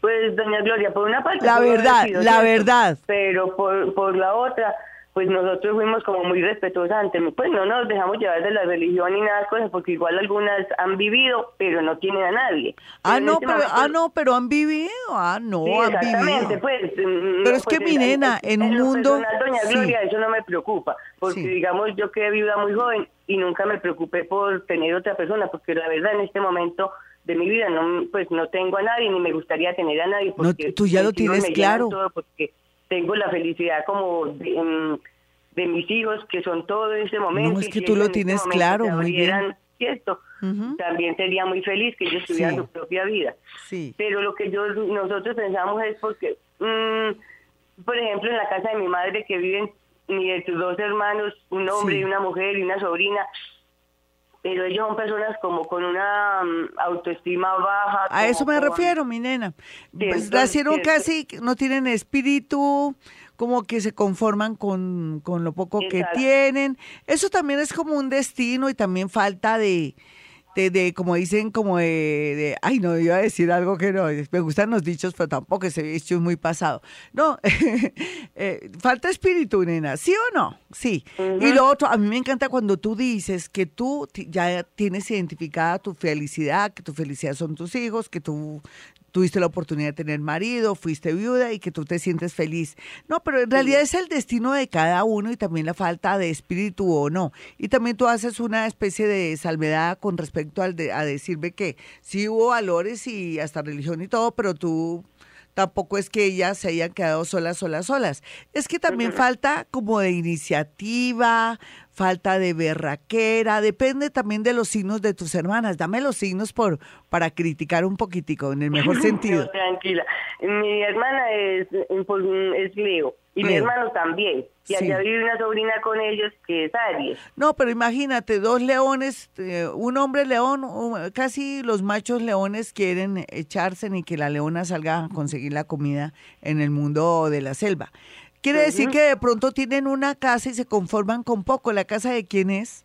Pues, doña Gloria, por una parte... La verdad, la verdad. Pero por, por la otra, pues nosotros fuimos como muy respetuosos ante mí, pues no nos dejamos llevar de la religión ni nada cosas, porque igual algunas han vivido, pero no tienen a nadie. Ah, no, este pero, ah, no, pero han vivido, ah, no, han vivido. Pues, mm, pero es que mi nena, en, un mundo... doña Gloria, eso no me preocupa, porque digamos, yo quedé viuda muy joven y nunca me preocupé por tener otra persona, porque la verdad en este momento de mi vida no pues no tengo a nadie ni me gustaría tener a nadie porque no, tú ya lo tienes claro. porque tengo la felicidad como de, de, mis hijos, que son todo en ese momento. No, es que tú lo tienes claro, muy bien. Cierto, también sería muy feliz que ellos tuvieran su propia vida. Sí. Pero lo que yo nosotros pensamos es porque, mm, por ejemplo, en la casa de mi madre que viven ni de tus dos hermanos, un hombre y una mujer y una sobrina, pero ellos son personas como con una mm, autoestima baja. A eso me refiero, mi nena. pues nacieron casi, no tienen espíritu, como que se conforman con, con lo poco que tienen. Eso también es como un destino y también falta de, de, como dicen, como de, ay, no, iba a decir algo que no, me gustan los dichos, pero tampoco ese dicho es muy pasado. No, eh, falta espíritu, nena, ¿sí o no? Sí. Y lo otro, a mí me encanta cuando tú dices que tú ya tienes identificada tu felicidad, que tu felicidad son tus hijos, que tú tuviste la oportunidad de tener marido, fuiste viuda y que tú te sientes feliz. No, pero en realidad es el destino de cada uno y también la falta de espíritu o no. Y también tú haces una especie de salvedad con respecto al de, a decirme que sí hubo valores y hasta religión y todo, pero tú tampoco es que ellas se hayan quedado solas, solas, solas. Es que también falta como de iniciativa, falta de berraquera, depende también de los signos de tus hermanas. Dame los signos por para criticar un poquitico, en el mejor sentido. tranquila. Mi hermana es, pues, es Leo. Y mi hermano también. Y allá vive una sobrina con ellos que es Aries. No, pero imagínate, dos leones, eh, un hombre león, casi los machos leones quieren echarse ni que la leona salga a conseguir la comida en el mundo de la selva. Quiere decir que de pronto tienen una casa y se conforman con poco. ¿La casa de quién es?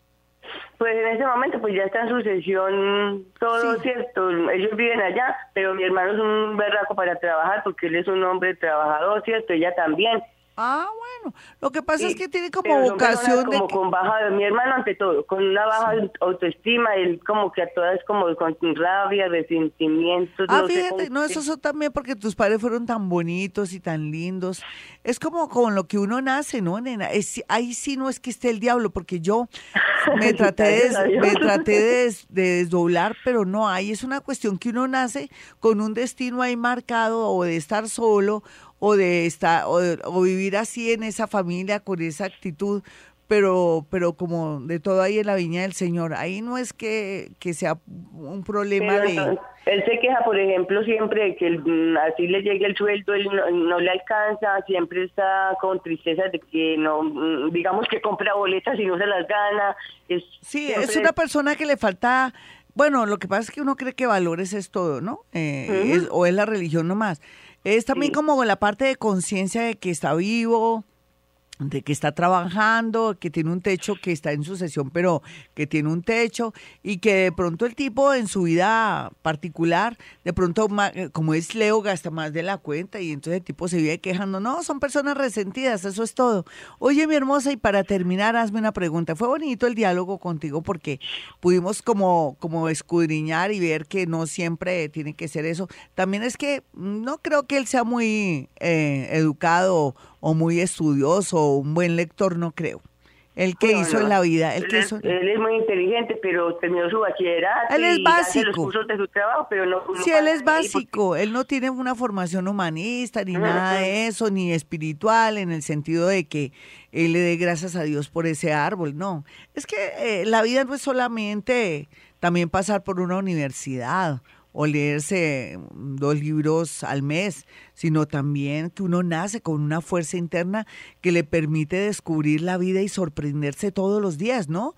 Pues en ese momento pues ya está en sucesión todo cierto, ellos viven allá, pero mi hermano es un berraco para trabajar porque él es un hombre trabajador, cierto, ella también, Ah, bueno. Lo que pasa es que tiene como vocación como de... con baja, mi hermano ante todo, con una baja autoestima, él como que a todas como con rabia, resentimientos. Ah, fíjate, no, eso son también porque tus padres fueron tan bonitos y tan lindos. Es como con lo que uno nace, ¿no, nena? Es, ahí sí no es que esté el diablo, porque yo me traté, de, me traté de, de desdoblar, pero no hay. Es una cuestión que uno nace con un destino ahí marcado o de estar solo o de estar o, vivir así en esa familia con esa actitud pero pero como de todo ahí en la viña del Señor ahí no es que, que sea un problema de él se queja por ejemplo siempre de que mm, así le llegue el sueldo él no, le alcanza siempre está con tristeza de que no mm, digamos que compra boletas y no se las gana es, sí es una persona que le falta bueno, lo que pasa es que uno cree que valores es todo, ¿no? Eh, o es la religión nomás. Es también como la parte de conciencia de que está vivo, de que está trabajando, que tiene un techo, que está en sucesión, pero que tiene un techo y que de pronto el tipo en su vida particular, de pronto eh, como es Leo gasta más de la cuenta y entonces el tipo se vive quejando, no, son personas resentidas, eso es todo. Oye mi hermosa y para terminar hazme una pregunta, fue bonito el diálogo contigo porque pudimos como, como escudriñar y ver que no siempre tiene que ser eso. También es que no creo que él sea muy eh, educado o muy estudioso o un buen lector, no creo. El que hizo en la vida, el él que es, Él es muy inteligente, pero terminó su bachillerato. Él es básico. de su trabajo, pero no. Sí, él es básico. Él no tiene una formación humanista ni nada de eso, ni espiritual, en el sentido de que él le dé gracias a Dios por ese árbol. No. Es que eh, la vida no es solamente también pasar por una universidad o leerse dos libros al mes, sino también que uno nace con una fuerza interna que le permite descubrir la vida y sorprenderse todos los días, ¿no?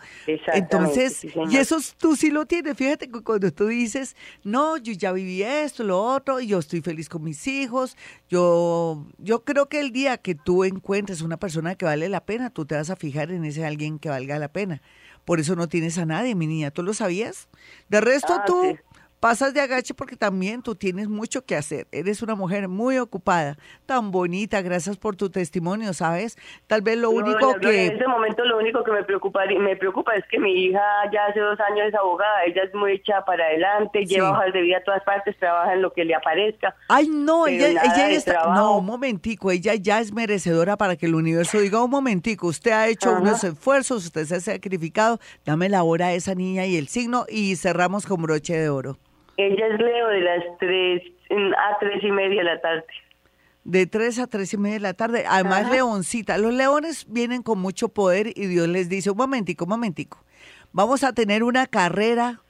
Entonces, y eso tú sí lo tienes, fíjate que cuando tú dices, no, yo ya viví esto, lo otro, y yo estoy feliz con mis hijos, yo, yo creo que el día que tú encuentres una persona que vale la pena, tú te vas a fijar en ese alguien que valga la pena. Por eso no tienes a nadie, mi niña, ¿tú lo sabías? De resto ah, tú pasas de agache porque también tú tienes mucho que hacer. Eres una mujer muy ocupada, tan bonita. Gracias por tu testimonio, ¿sabes? Tal vez lo único que... En este momento lo único que me preocupa, me preocupa es que mi hija ya hace dos años es abogada. Ella es muy hecha para adelante, lleva hojas de vida a todas partes, trabaja en lo que le aparezca. Ay, no, ella, ella está... No, un momentico, ella ya es merecedora para que el universo diga, un momentico, usted ha hecho unos esfuerzos, usted se ha sacrificado, dame la hora a esa niña y el signo y cerramos con broche de oro. Ella es Leo de las 3 a 3 y media de la tarde. De 3 a 3 y media de la tarde. Además, leoncita. Los leones vienen con mucho poder y Dios les dice, un momentico, un momentico. Vamos a tener una carrera,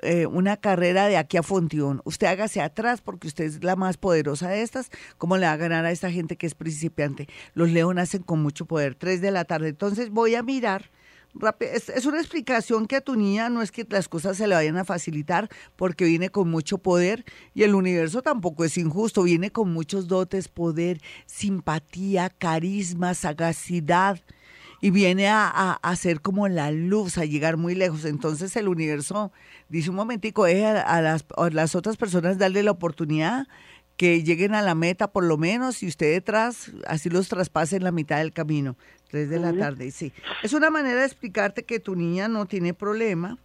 eh, una carrera de aquí a Fontión. Usted hágase atrás porque usted es la más poderosa de estas. ¿Cómo le va a ganar a esta gente que es principiante? Los leones nacen con mucho poder. 3 de la tarde. Entonces voy a mirar es, una explicación que a tu niña no es que las cosas se le vayan a facilitar porque viene con mucho poder y el universo tampoco es injusto, viene con muchos dotes, poder, simpatía, carisma, sagacidad y viene a, a, ser como la luz, a llegar muy lejos. Entonces el universo dice un momentico, eh, a, las, a las otras personas darle la oportunidad que lleguen a la meta por lo menos y usted detrás así los traspase en la mitad del camino. 3 de la tarde, sí. Es una manera de explicarte que tu niña no tiene problema.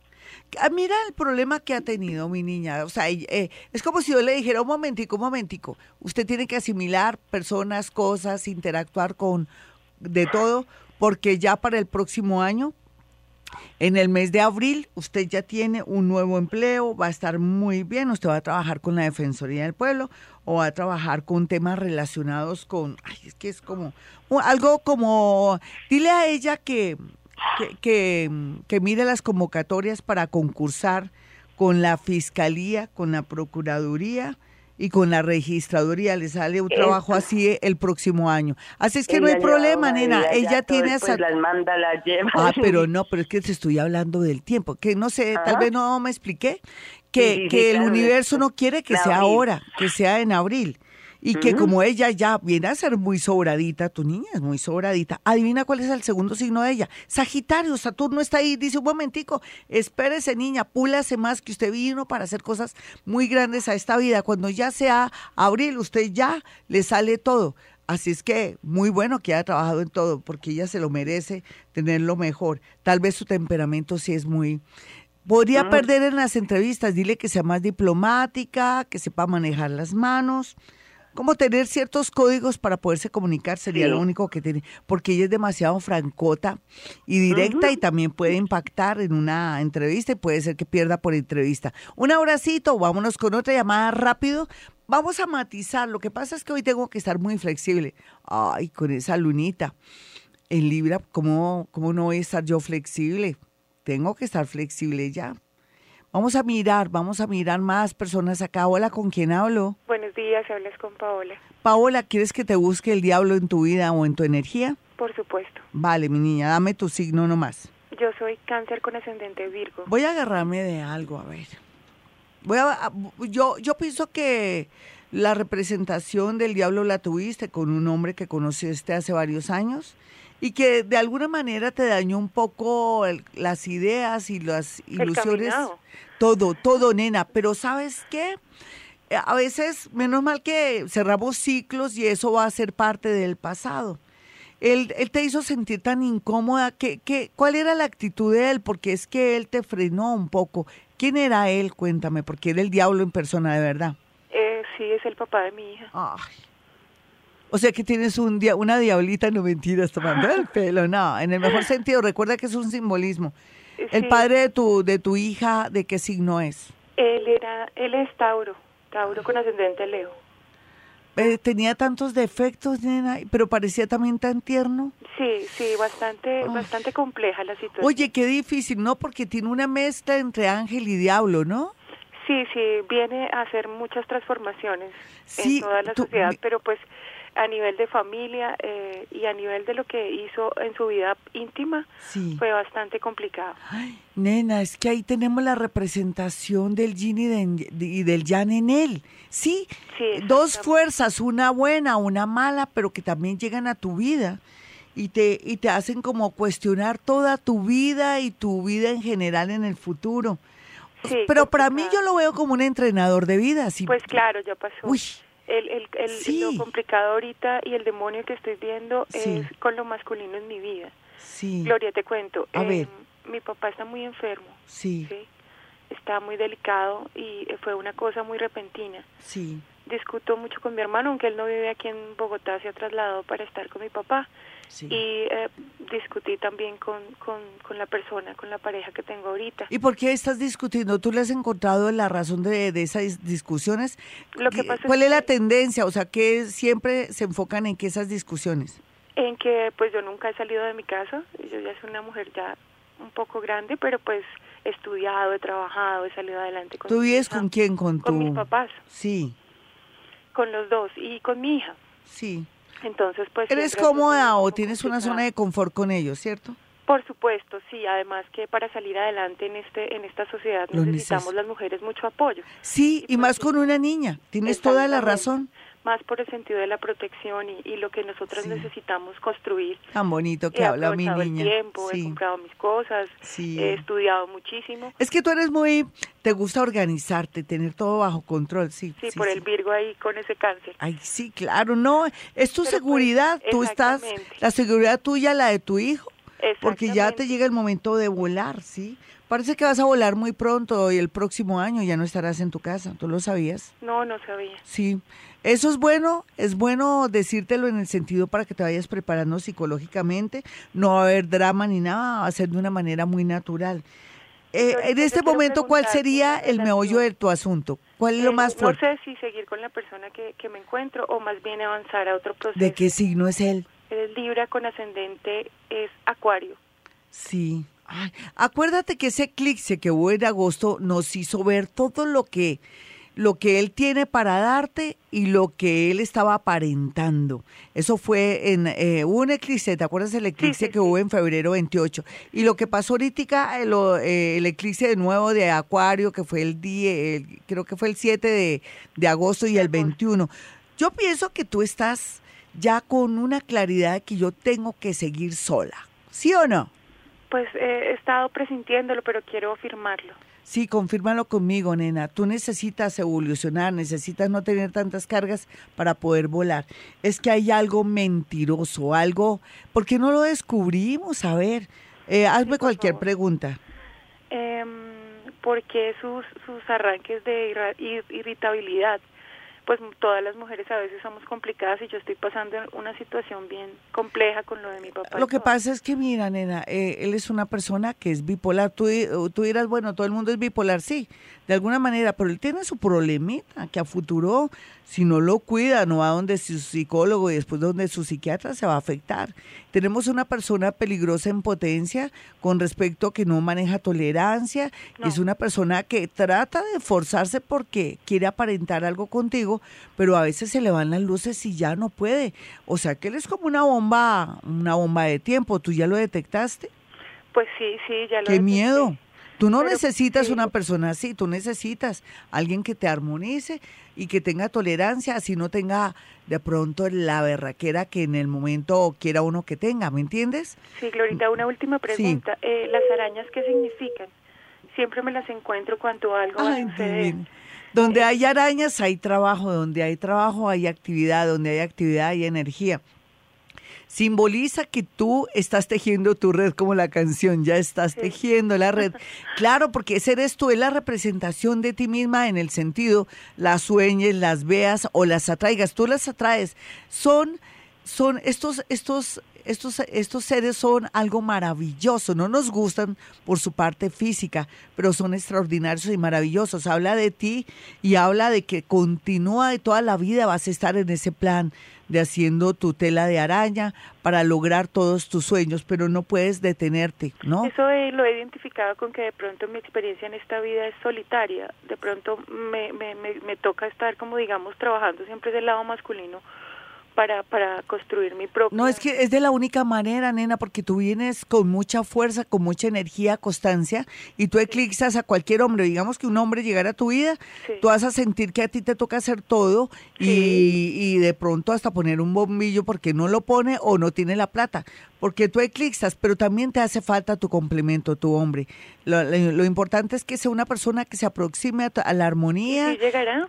Ah, mira el problema que ha tenido mi niña. O sea, eh, es como si yo le dijera, un momentico, un momentico. Usted tiene que asimilar personas, cosas, interactuar con de todo, porque ya para el próximo año en el mes de abril usted ya tiene un nuevo empleo, va a estar muy bien, usted va a trabajar con la Defensoría del Pueblo o va a trabajar con temas relacionados con, ay, es que es como, algo como, dile a ella que, que, que, mire las convocatorias para concursar con la Fiscalía, con la Procuraduría, y con la registraduría le sale un trabajo así el próximo año. Así es que no hay problema, nena. Ella, tiene esa. Las manda, las lleva. Ah, pero no, pero es que te estoy hablando del tiempo. Que no sé, tal vez no me expliqué. Que, que el universo no quiere que sea ahora, que sea en abril. Y que como ella ya viene a ser muy sobradita, tu niña es muy sobradita, adivina cuál es el segundo signo de ella. Sagitario, Saturno está ahí, dice un momentico, espérese niña, púlase más que usted vino para hacer cosas muy grandes a esta vida. Cuando ya sea abril, usted ya le sale todo. Así es que muy bueno que haya trabajado en todo, porque ella se lo merece tener lo mejor. Tal vez su temperamento sí es muy... Podría perder en las entrevistas, dile que sea más diplomática, que sepa manejar las manos, como tener ciertos códigos para poderse comunicar sería lo único que tiene, porque ella es demasiado francota y directa y también puede impactar en una entrevista y puede ser que pierda por entrevista. Un abracito, vámonos con otra llamada rápido. Vamos a matizar, lo que pasa es que hoy tengo que estar muy flexible. Ay, con esa lunita en Libra, ¿cómo, cómo no voy a estar yo flexible? Tengo que estar flexible ya. Vamos a mirar, vamos a mirar más personas acá. Hola, ¿con quién hablo? Buenos días, hablas con Paola. Paola, ¿quieres que te busque el diablo en tu vida o en tu energía? Por supuesto. Vale, mi niña, dame tu signo nomás. Yo soy cáncer con ascendente Virgo. Voy a agarrarme de algo, a ver. Voy a, yo, yo pienso que la representación del diablo la tuviste con un hombre que conociste hace varios años y que de alguna manera te dañó un poco las ideas y las ilusiones. Todo, todo, nena. Pero ¿sabes qué? Eh, a veces, menos mal que cerramos ciclos y eso va a ser parte del pasado. Él, él te hizo sentir tan incómoda. que, que, ¿Cuál era la actitud de él? Porque es que él te frenó un poco. ¿Quién era él? Cuéntame, porque era el diablo en persona, de verdad. Eh, sí, es el papá de mi hija. Ay. O sea que tienes un dia una diablita, no mentiras, tomando el pelo. No, en el mejor sentido, recuerda que es un simbolismo. ¿El padre de tu, de tu hija, de qué signo es? Él, era, él es Tauro, Tauro con ascendente Leo. Eh, tenía tantos defectos, nena, pero parecía también tan tierno. Sí, sí, bastante, bastante compleja la situación. Oye, qué difícil, ¿no? Porque tiene una mezcla entre ángel y diablo, ¿no? Sí, sí, viene a hacer muchas transformaciones en toda la sociedad, pero pues a nivel de familia eh, y a nivel de lo que hizo en su vida íntima fue bastante complicado. Ay, nena, es que ahí tenemos la representación del yin y, del yang en él. Sí, dos fuerzas, una buena, una mala, pero que también llegan a tu vida y te, y te hacen como cuestionar toda tu vida y tu vida en general en el futuro. pero para mí yo lo veo como un entrenador de vida. Sí. Pues claro, ya pasó. Uy. El, el, el lo complicado ahorita y el demonio que estoy viendo es con lo masculino en mi vida. Sí. Gloria, te cuento. A ver. Em, mi papá está muy enfermo. ¿sí? Está muy delicado y fue una cosa muy repentina. Sí discuto mucho con mi hermano, aunque él no vive aquí en Bogotá, se ha trasladado para estar con mi papá. Y eh, discutí también con, con, con, la persona, con la pareja que tengo ahorita. ¿Y por qué estás discutiendo? ¿Tú le has encontrado la razón de, de esas discusiones? Lo que pasa ¿Cuál es, la tendencia? O sea, que siempre se enfocan en que esas discusiones. En que pues yo nunca he salido de mi casa, yo ya soy una mujer ya un poco grande, pero pues he estudiado, he trabajado, he salido adelante. Con ¿Tú vives con quién? Con, con mis papás. Sí con los dos y con mi hija. Sí. Entonces, pues... ¿Eres cómoda o tienes una zona de confort con ellos, cierto? Por supuesto, sí. Además que para salir adelante en este en esta sociedad necesitamos las mujeres mucho apoyo. Sí, y, más pues con una niña. Tienes toda la razón más por el sentido de la protección y, lo que nosotros necesitamos construir. Tan bonito que habla mi niña. el tiempo, he comprado mis cosas, he estudiado muchísimo. Es que tú eres muy, te gusta organizarte, tener todo bajo control, sí. Sí, por el Virgo ahí con ese cáncer. Ay, sí, claro, no, es tu pues, seguridad, tú estás, la seguridad tuya, la de tu hijo, porque ya te llega el momento de volar, ¿sí? Parece que vas a volar muy pronto y el próximo año ya no estarás en tu casa. ¿Tú lo sabías? No, no sabía. Sí. Eso es bueno, es bueno decírtelo en el sentido para que te vayas preparando psicológicamente. No va a haber drama ni nada, va a ser de una manera muy natural. Eh, en este momento, ¿cuál sería el meollo de tu asunto? ¿Cuál es lo eh, más fuerte? No sé si seguir con la persona que, que me encuentro o más bien avanzar a otro proceso. ¿De qué signo es él? Es Libra con ascendente, es Acuario. Sí, acuérdate que ese eclipse que hubo en agosto nos hizo ver todo lo que lo que él tiene para darte y lo que él estaba aparentando. Eso fue en eh, un eclipse, ¿te acuerdas del eclipse que hubo en febrero 28? Y lo que pasó ahorita, eh, eh, el eclipse de nuevo de Acuario, que fue el día, creo que fue el 7 de, de agosto y el 21. Yo pienso que tú estás ya con una claridad de que yo tengo que seguir sola, ¿sí o no? Pues he estado presintiéndolo, pero quiero afirmarlo. Sí, confírmalo conmigo, nena. Tú necesitas evolucionar, necesitas no tener tantas cargas para poder volar. Es que hay algo mentiroso, algo... ¿Por qué no lo descubrimos? A ver, eh, hazme cualquier pregunta. Eh, ¿Por qué sus, sus arranques de irritabilidad? Pues todas las mujeres a veces somos complicadas y yo estoy pasando una situación bien compleja con lo de mi papá. Lo que pasa es que, mira, nena, eh, él es una persona que es bipolar. Tú, tú dirás, bueno, todo el mundo es bipolar, sí, de alguna manera, pero él tiene su problemita que a futuro, si no lo cuida, no va donde su psicólogo y después donde su psiquiatra se va a afectar. Tenemos una persona peligrosa en potencia con respecto a que no maneja tolerancia, es una persona que trata de forzarse porque quiere aparentar algo contigo, pero a veces se le van las luces y ya no puede. O sea que él es como una bomba, una bomba de tiempo. ¿Tú ya lo detectaste? Pues sí, sí, ya lo Qué miedo. Tú no necesitas una persona así, tú necesitas alguien que te armonice y que tenga tolerancia, así no tenga de pronto la berraquera que en el momento quiera uno que tenga, ¿me entiendes? Sí, Glorita, una última pregunta. Eh, ¿Las arañas qué significan? Siempre me las encuentro cuando algo Ay, Donde hay arañas hay trabajo, donde hay trabajo hay actividad, donde hay actividad hay energía. Simboliza que tú estás tejiendo tu red como la canción, ya estás tejiendo la red. Claro, porque ese eres tú, es la representación de ti misma en el sentido, las sueñes, las veas o las atraigas, tú las atraes. Son, son estos, estos estos, estos seres son algo maravilloso, no nos gustan por su parte física, pero son extraordinarios y maravillosos. Habla de ti y habla de que continúa de toda la vida vas a estar en ese plan de haciendo tu tela de araña para lograr todos tus sueños, pero no puedes detenerte, ¿no? Eso lo he identificado con que de pronto mi experiencia en esta vida es solitaria, de pronto me, me, me, me toca estar como digamos trabajando siempre del lado masculino para, para construir mi propio. No, es que es de la única manera, nena, porque tú vienes con mucha fuerza, con mucha energía, constancia, y tú eclipsas a cualquier hombre. Digamos que un hombre llegara a tu vida, tú vas a sentir que a ti te toca hacer todo y, y, de pronto hasta poner un bombillo porque no lo pone o no tiene la plata. Porque tú eclipsas, pero también te hace falta tu complemento, tu hombre. Lo, lo, importante es que sea una persona que se aproxime a, la armonía. ¿Y llegará?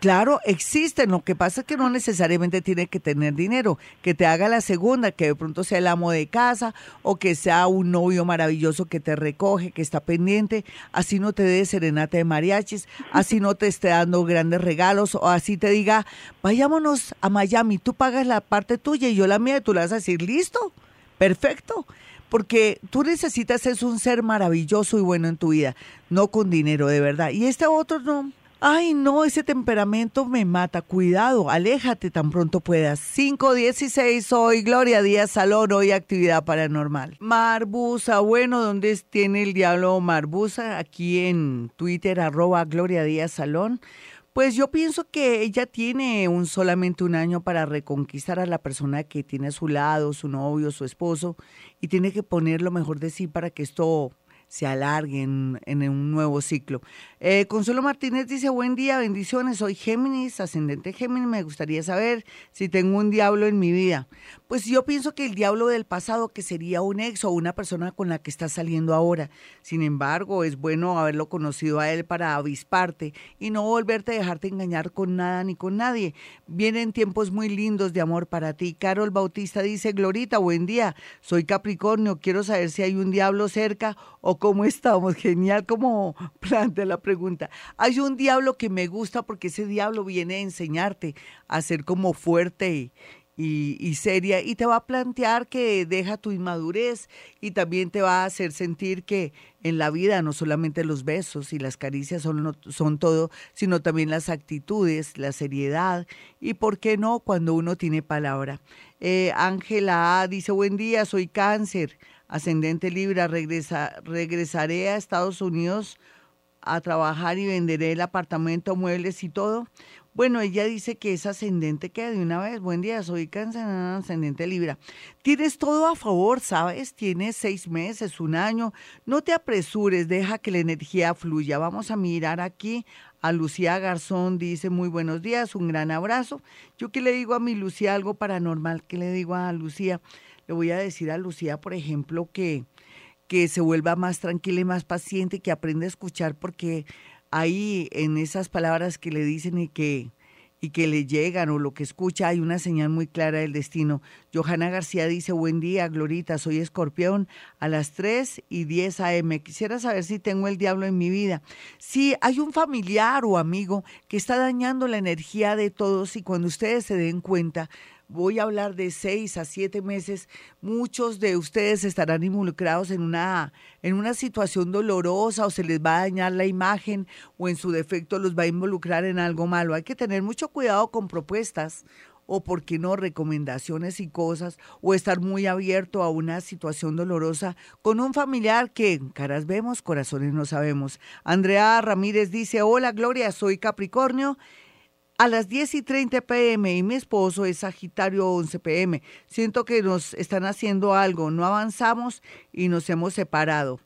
Claro, existen. Lo que pasa es que no necesariamente tiene que tener dinero. Que te haga la segunda, que de pronto sea el amo de casa o que sea un novio maravilloso que te recoge, que está pendiente. Así no te dé serenata de mariachis, así no te esté dando grandes regalos o así te diga, vayámonos a Miami, tú pagas la parte tuya y yo la mía y tú le vas a decir, listo, perfecto porque tú necesitas es un ser maravilloso y bueno en tu vida, no con dinero de verdad. Y este otro no, Ay, no, ese temperamento me mata. Cuidado, aléjate tan pronto puedas. 516, hoy Gloria Díaz Salón, hoy actividad paranormal. Marbusa, bueno, ¿dónde tiene el diablo Marbusa? Aquí en Twitter, arroba Gloria Díaz Salón. Pues yo pienso que ella tiene un solamente un año para reconquistar a la persona que tiene a su lado, su novio, su esposo, y tiene que poner lo mejor de sí para que esto se alarguen en, un nuevo ciclo. Eh, Consuelo Martínez dice, buen día, bendiciones, soy Géminis, ascendente Géminis, me gustaría saber si tengo un diablo en mi vida. Pues yo pienso que el diablo del pasado, que sería un ex o una persona con la que estás saliendo ahora. Sin embargo, es bueno haberlo conocido a él para avisparte y no volverte a dejarte engañar con nada ni con nadie. Vienen tiempos muy lindos de amor para ti. Carol Bautista dice, Glorita, buen día, soy Capricornio, quiero saber si hay un diablo cerca o cómo estamos. Genial como plantea la pregunta. Hay un diablo que me gusta porque ese diablo viene a enseñarte a ser como fuerte y seria y te va a plantear que deja tu inmadurez y también te va a hacer sentir que en la vida no solamente los besos y las caricias son, todo, sino también las actitudes, la seriedad y, ¿por qué no?, cuando uno tiene palabra. Eh, Ángela A. dice, buen día, soy cáncer, ascendente Libra, regresa, regresaré a Estados Unidos a trabajar y venderé el apartamento, muebles y todo. Bueno, ella dice que es ascendente, que de una vez, buen día, soy cáncer, ascendente Libra. Tienes todo a favor, ¿sabes? Tienes seis meses, un año. No te apresures, deja que la energía fluya. Vamos a mirar aquí a Lucía Garzón, dice muy buenos días, un gran abrazo. Yo que le digo a mi Lucía algo paranormal, ¿qué le digo a Lucía? Le voy a decir a Lucía, por ejemplo, que, que se vuelva más tranquila y más paciente, que aprenda a escuchar porque ahí en esas palabras que le dicen y que y que le llegan o lo que escucha, hay una señal muy clara del destino. Johanna García dice, buen día, Glorita, soy escorpión a las 3 y 10 a.m. Quisiera saber si tengo el diablo en mi vida. Si hay un familiar o amigo que está dañando la energía de todos y cuando ustedes se den cuenta, voy a hablar de seis a siete meses, muchos de ustedes estarán involucrados en una, en una situación dolorosa o se les va a dañar la imagen o en su defecto los va a involucrar en algo malo. Hay que tener mucho cuidado con propuestas o, por qué no, recomendaciones y cosas, o estar muy abierto a una situación dolorosa con un familiar que caras vemos, corazones no sabemos. Andrea Ramírez dice, hola Gloria, soy Capricornio a las 10 y 30 pm y mi esposo es Sagitario 11 pm. Siento que nos están haciendo algo, no avanzamos y nos hemos separado.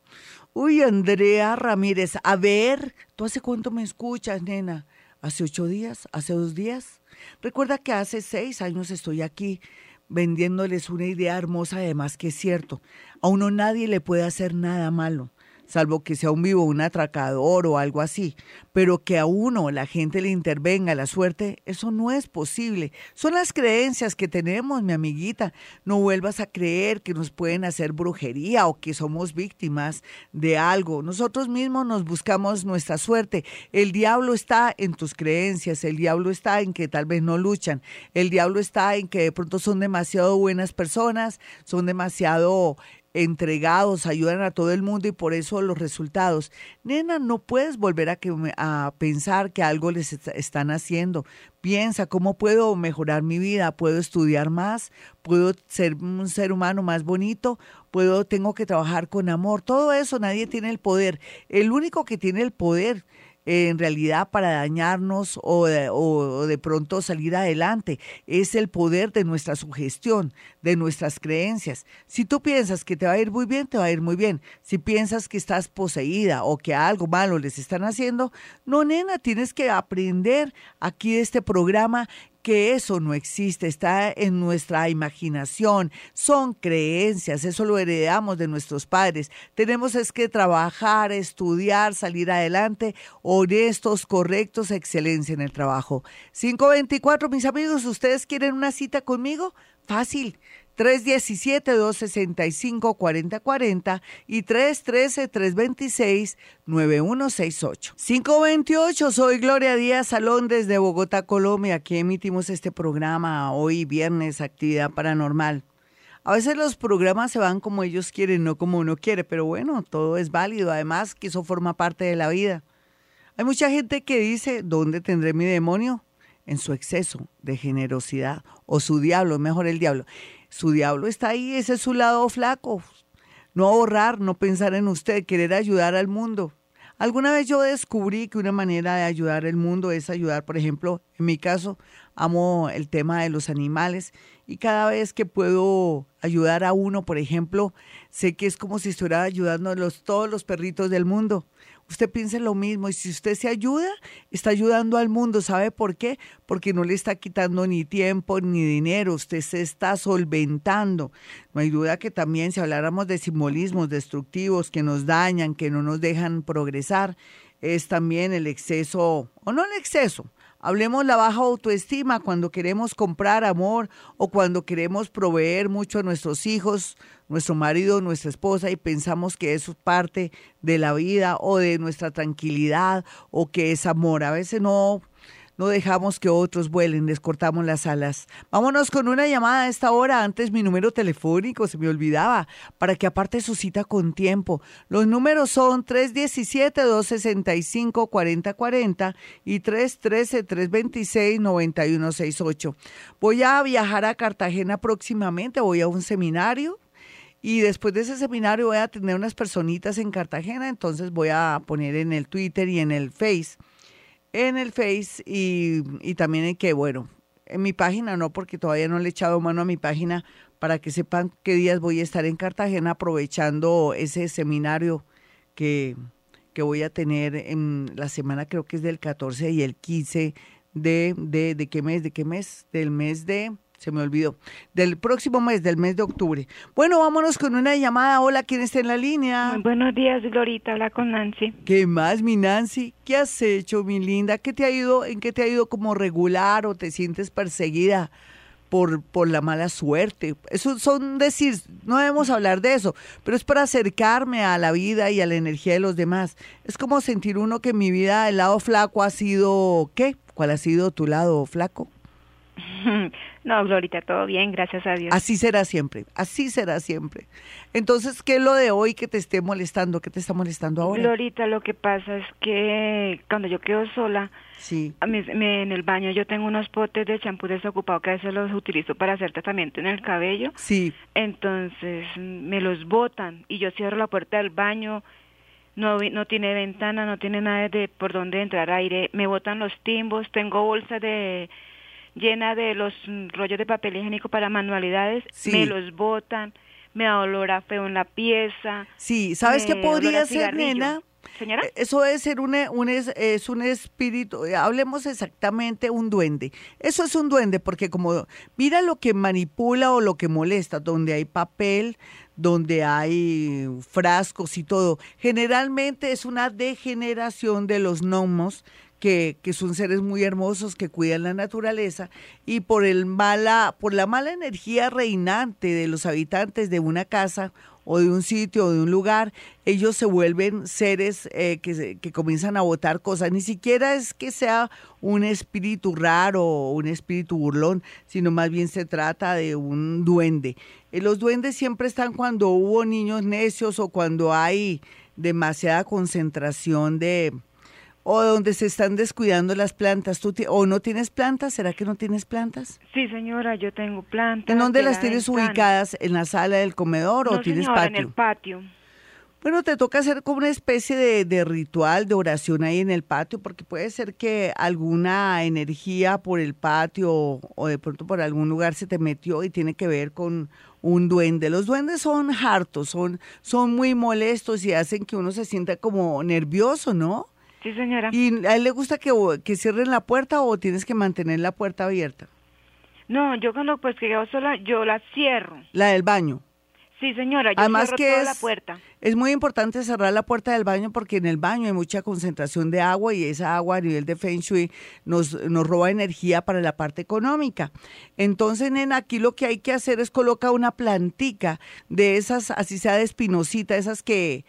Uy, Andrea Ramírez, a ver, ¿tú hace cuánto me escuchas, nena? ¿Hace ocho días? ¿Hace dos días? Recuerda que hace seis años estoy aquí vendiéndoles una idea hermosa, además que es cierto. A uno nadie le puede hacer nada malo salvo que sea un vivo, un atracador o algo así, pero que a uno la gente le intervenga la suerte, eso no es posible. Son las creencias que tenemos, mi amiguita. No vuelvas a creer que nos pueden hacer brujería o que somos víctimas de algo. Nosotros mismos nos buscamos nuestra suerte. El diablo está en tus creencias, el diablo está en que tal vez no luchan, el diablo está en que de pronto son demasiado buenas personas, son demasiado entregados, ayudan a todo el mundo y por eso los resultados. Nena, no puedes volver a, que, a pensar que algo les están haciendo. Piensa, ¿cómo puedo mejorar mi vida? ¿Puedo estudiar más? ¿Puedo ser un ser humano más bonito? ¿Puedo, tengo que trabajar con amor? Todo eso nadie tiene el poder. El único que tiene el poder en realidad para dañarnos o de, pronto salir adelante. Es el poder de nuestra sugestión, de nuestras creencias. Si tú piensas que te va a ir muy bien, te va a ir muy bien. Si piensas que estás poseída o que algo malo les están haciendo, no, nena, tienes que aprender aquí de este programa que eso no existe, está en nuestra imaginación, son creencias, eso lo heredamos de nuestros padres. Tenemos es que trabajar, estudiar, salir adelante, honestos, correctos, excelencia en el trabajo. 524, mis amigos, ¿ustedes quieren una cita conmigo? Fácil. 317-265-4040 y 313-326-9168. 528, soy Gloria Díaz Salón desde Bogotá, Colombia. Aquí emitimos este programa hoy viernes, actividad paranormal. A veces los programas se van como ellos quieren, no como uno quiere, pero bueno, todo es válido. Además, que eso forma parte de la vida. Hay mucha gente que dice, ¿dónde tendré mi demonio? En su exceso de generosidad o su diablo, mejor el diablo. Su diablo está ahí, ese es su lado flaco. No ahorrar, no pensar en usted, querer ayudar al mundo. Alguna vez yo descubrí que una manera de ayudar al mundo es ayudar, por ejemplo, en mi caso, amo el tema de los animales y cada vez que puedo ayudar a uno, por ejemplo, sé que es como si estuviera ayudando a los, todos los perritos del mundo usted piense lo mismo y si usted se ayuda, está ayudando al mundo. ¿Sabe por qué? Porque no le está quitando ni tiempo ni dinero, usted se está solventando. No hay duda que también si habláramos de simbolismos destructivos que nos dañan, que no nos dejan progresar, es también el exceso, o no el exceso, Hablemos la baja autoestima cuando queremos comprar amor o cuando queremos proveer mucho a nuestros hijos, nuestro marido, nuestra esposa y pensamos que eso es parte de la vida o de nuestra tranquilidad o que es amor. A veces no no dejamos que otros vuelen, les cortamos las alas. Vámonos con una llamada a esta hora. Antes mi número telefónico se me olvidaba para que aparte su cita con tiempo. Los números son 317-265-4040 y 313-326-9168. Voy a viajar a Cartagena próximamente, voy a un seminario. Y después de ese seminario voy a tener unas personitas en Cartagena, entonces voy a poner en el Twitter y en el Face. En el Face y, y también en que, bueno, en mi página no, porque todavía no le he echado mano a mi página para que sepan qué días voy a estar en Cartagena aprovechando ese seminario que, que voy a tener en la semana, creo que es del 14 y el 15 de, de, de qué mes, de qué mes, del mes de se me olvidó, del próximo mes, del mes de octubre. Bueno, vámonos con una llamada. Hola, ¿quién está en la línea? buenos días, Glorita, habla con Nancy. ¿Qué más, mi Nancy? ¿Qué has hecho, mi linda? ¿Qué te ha ido, en qué te ha ido como regular o te sientes perseguida? Por, por la mala suerte. Eso son decir, no debemos hablar de eso, pero es para acercarme a la vida y a la energía de los demás. Es como sentir uno que en mi vida el lado flaco ha sido, ¿qué? ¿Cuál ha sido tu lado flaco? No, Glorita, todo bien, gracias a Dios. Así será siempre, así será siempre. Entonces, ¿qué es lo de hoy que te esté molestando? ¿Qué te está molestando ahora? Glorita, lo que pasa es que cuando yo quedo sola, sí. a mí, en el baño yo tengo unos potes de champú desocupado que a veces los utilizo para hacer tratamiento en el cabello. Sí. Entonces, me los botan y yo cierro la puerta del baño no, no tiene ventana, no tiene nada de por dónde entrar aire, me botan los timbos, tengo bolsa de llena de los rollos de papel higiénico para manualidades, me los botan, me da olor a feo en la pieza. Sí, ¿sabes qué podría ser, nena? Señora. Eh, eso debe ser un, un, es un espíritu, eh, hablemos exactamente un duende. Eso es un duende porque como mira lo que manipula o lo que molesta, donde hay papel, donde hay frascos y todo. Generalmente es una degeneración de los gnomos que, son seres muy hermosos que cuidan la naturaleza y por el mala, por la mala energía reinante de los habitantes de una casa o de un sitio o de un lugar, ellos se vuelven seres eh, que, que, comienzan a botar cosas. Ni siquiera es que sea un espíritu raro o un espíritu burlón, sino más bien se trata de un duende. Eh, los duendes siempre están cuando hubo niños necios o cuando hay demasiada concentración de, o donde se están descuidando las plantas. ¿Tú ¿O no tienes plantas? ¿Será que no tienes plantas? Sí, señora, yo tengo plantas. ¿En dónde las tienes ubicadas? ¿En la sala del comedor o tienes patio? en el patio. Bueno, te toca hacer como una especie de, de, ritual, de oración ahí en el patio, porque puede ser que alguna energía por el patio o de pronto por algún lugar se te metió y tiene que ver con un duende. Los duendes son hartos, son, son muy molestos y hacen que uno se sienta como nervioso, ¿no? Sí, señora. ¿Y a él le gusta que, que cierren la puerta o tienes que mantener la puerta abierta? No, yo cuando pues que yo sola, yo la cierro. La del baño. Sí, señora, yo Además cierro que toda es, la puerta. Es muy importante cerrar la puerta del baño porque en el baño hay mucha concentración de agua y esa agua a nivel de Feng Shui nos, nos roba energía para la parte económica. Entonces, nena, aquí lo que hay que hacer es colocar una plantica de esas, así sea de espinosita, esas que,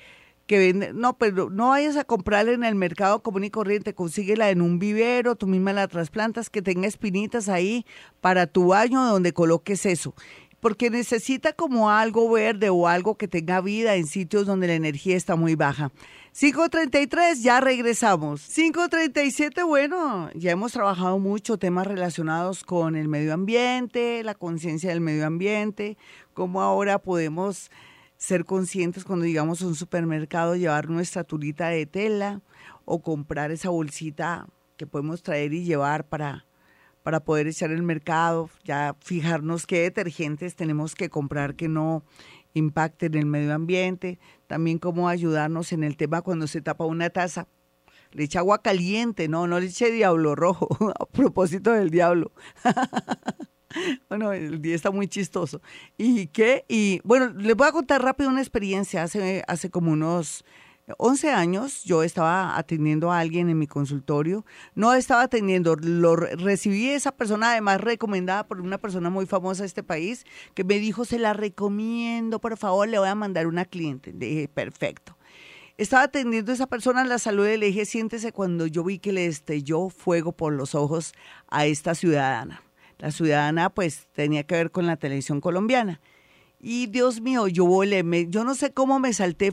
que no, pero no vayas a comprarla en el mercado común y corriente, consíguela en un vivero, tú misma la trasplantas, que tenga espinitas ahí para tu baño donde coloques eso porque necesita como algo verde o algo que tenga vida en sitios donde la energía está muy baja. 533, ya regresamos. 537, bueno, ya hemos trabajado mucho temas relacionados con el medio ambiente, la conciencia del medio ambiente, cómo ahora podemos ser conscientes cuando llegamos a un supermercado, llevar nuestra turita de tela o comprar esa bolsita que podemos traer y llevar para para poder echar el mercado, ya fijarnos qué detergentes tenemos que comprar que no impacten el medio ambiente, también cómo ayudarnos en el tema cuando se tapa una taza. Le echa agua caliente, no, no le eche diablo rojo, a propósito del diablo. bueno, el día está muy chistoso. ¿Y qué? Y bueno, les voy a contar rápido una experiencia hace, hace como unos 11 años yo estaba atendiendo a alguien en mi consultorio, no estaba atendiendo, lo recibí esa persona además recomendada por una persona muy famosa de este país que me dijo, se la recomiendo, por favor, le voy a mandar una cliente. Le dije, perfecto. Estaba atendiendo a esa persona, la salud y le dije, siéntese cuando yo vi que le estelló fuego por los ojos a esta ciudadana. La ciudadana pues tenía que ver con la televisión colombiana. Y Dios mío, yo volé, yo no sé cómo me salté,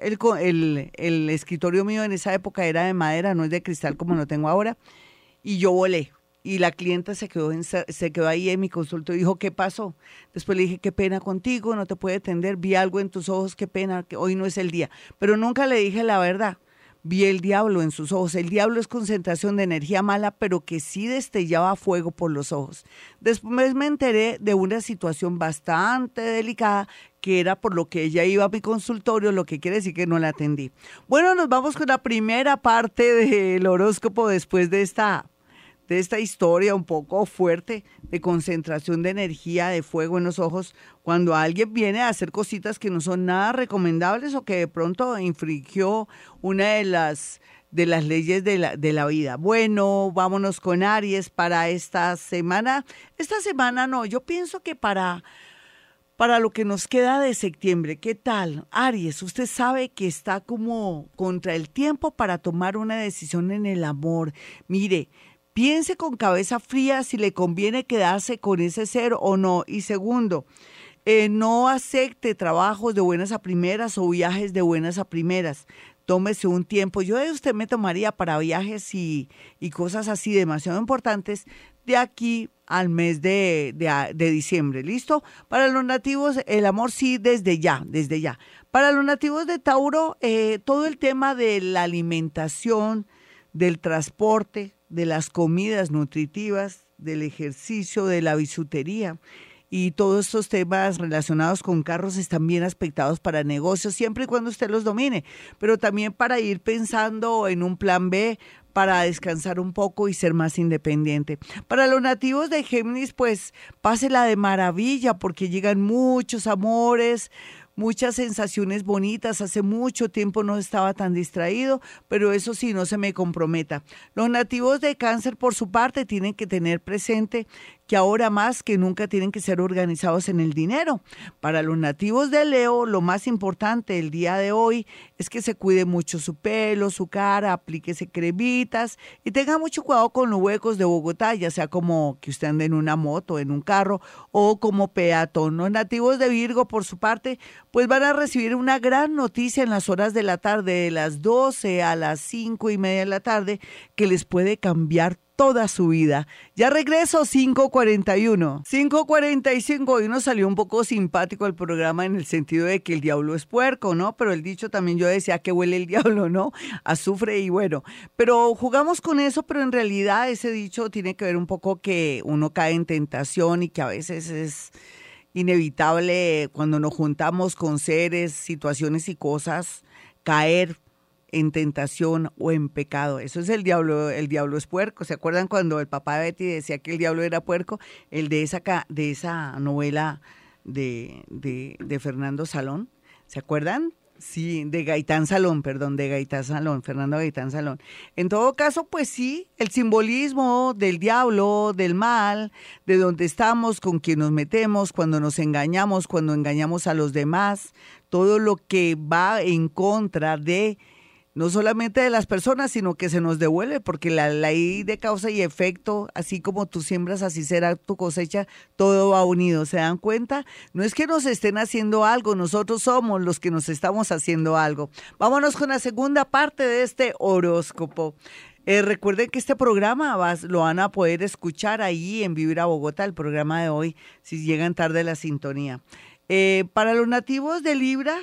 el, el, el, escritorio mío en esa época era de madera, no es de cristal como lo tengo ahora, y yo volé. Y la clienta se quedó, se quedó ahí en mi consulta y dijo, ¿qué pasó? Después le dije, qué pena contigo, no te puede atender, vi algo en tus ojos, qué pena, que hoy no es el día. Pero nunca le dije la verdad vi el diablo en sus ojos. El diablo es concentración de energía mala, pero que sí destellaba fuego por los ojos. Después me enteré de una situación bastante delicada que era por lo que ella iba a mi consultorio, lo que quiere decir que no la atendí. Bueno, nos vamos con la primera parte del horóscopo después de esta de esta historia un poco fuerte de concentración de energía, de fuego en los ojos, cuando alguien viene a hacer cositas que no son nada recomendables o que de pronto infringió una de las de las leyes de la, de la vida. Bueno, vámonos con Aries para esta semana. Esta semana no, yo pienso que para para lo que nos queda de septiembre. ¿Qué tal? Aries, usted sabe que está como contra el tiempo para tomar una decisión en el amor. Mire, Piense con cabeza fría si le conviene quedarse con ese ser o no. Y segundo, eh, no acepte trabajos de buenas a primeras o viajes de buenas a primeras. Tómese un tiempo. Yo de usted me tomaría para viajes y, y cosas así demasiado importantes de aquí al mes de, de, diciembre. ¿Listo? Para los nativos, el amor sí, desde ya, desde ya. Para los nativos de Tauro, eh, todo el tema de la alimentación, del transporte, de las comidas nutritivas, del ejercicio, de la bisutería y todos estos temas relacionados con carros están bien aspectados para negocios, siempre y cuando usted los domine, pero también para ir pensando en un plan B para descansar un poco y ser más independiente. Para los nativos de Géminis, pues pásela de maravilla porque llegan muchos amores, muchas sensaciones bonitas. Hace mucho tiempo no estaba tan distraído, pero eso sí, no se me comprometa. Los nativos de cáncer, por su parte, tienen que tener presente que ahora más que nunca tienen que ser organizados en el dinero. Para los nativos de Leo, lo más importante el día de hoy es que se cuide mucho su pelo, su cara, aplíquese cremitas y tenga mucho cuidado con los huecos de Bogotá, ya sea como que usted ande en una moto, en un carro o como peatón. Los nativos de Virgo, por su parte, pues van a recibir una gran noticia en las horas de la tarde, de las 12 a las 5 y media de la tarde, que les puede cambiar toda su vida. Ya regreso 541. 545 hoy nos salió un poco simpático el programa en el sentido de que el diablo es puerco, ¿no? Pero el dicho también yo decía que huele el diablo, ¿no? Azufre y bueno. Pero jugamos con eso, pero en realidad ese dicho tiene que ver un poco que uno cae en tentación y que a veces es inevitable cuando nos juntamos con seres, situaciones y cosas, caer en tentación o en pecado. Eso es el diablo, el diablo es puerco. ¿Se acuerdan cuando el papá Betty decía que el diablo era puerco? El de esa, de esa novela de, de, de Fernando Salón. ¿Se acuerdan? Sí, de Gaitán Salón, perdón, de Gaitán Salón, Fernando Gaitán Salón. En todo caso, pues sí, el simbolismo del diablo, del mal, de dónde estamos, con quién nos metemos, cuando nos engañamos, cuando engañamos a los demás, todo lo que va en contra de no solamente de las personas, sino que se nos devuelve, porque la ley de causa y efecto, así como tú siembras, así será tu cosecha, todo va unido. ¿Se dan cuenta? No es que nos estén haciendo algo, nosotros somos los que nos estamos haciendo algo. Vámonos con la segunda parte de este horóscopo. Eh, recuerden que este programa lo van a poder escuchar ahí en Vivir a Bogotá, el programa de hoy, si llegan tarde la sintonía. Eh, para los nativos de Libra,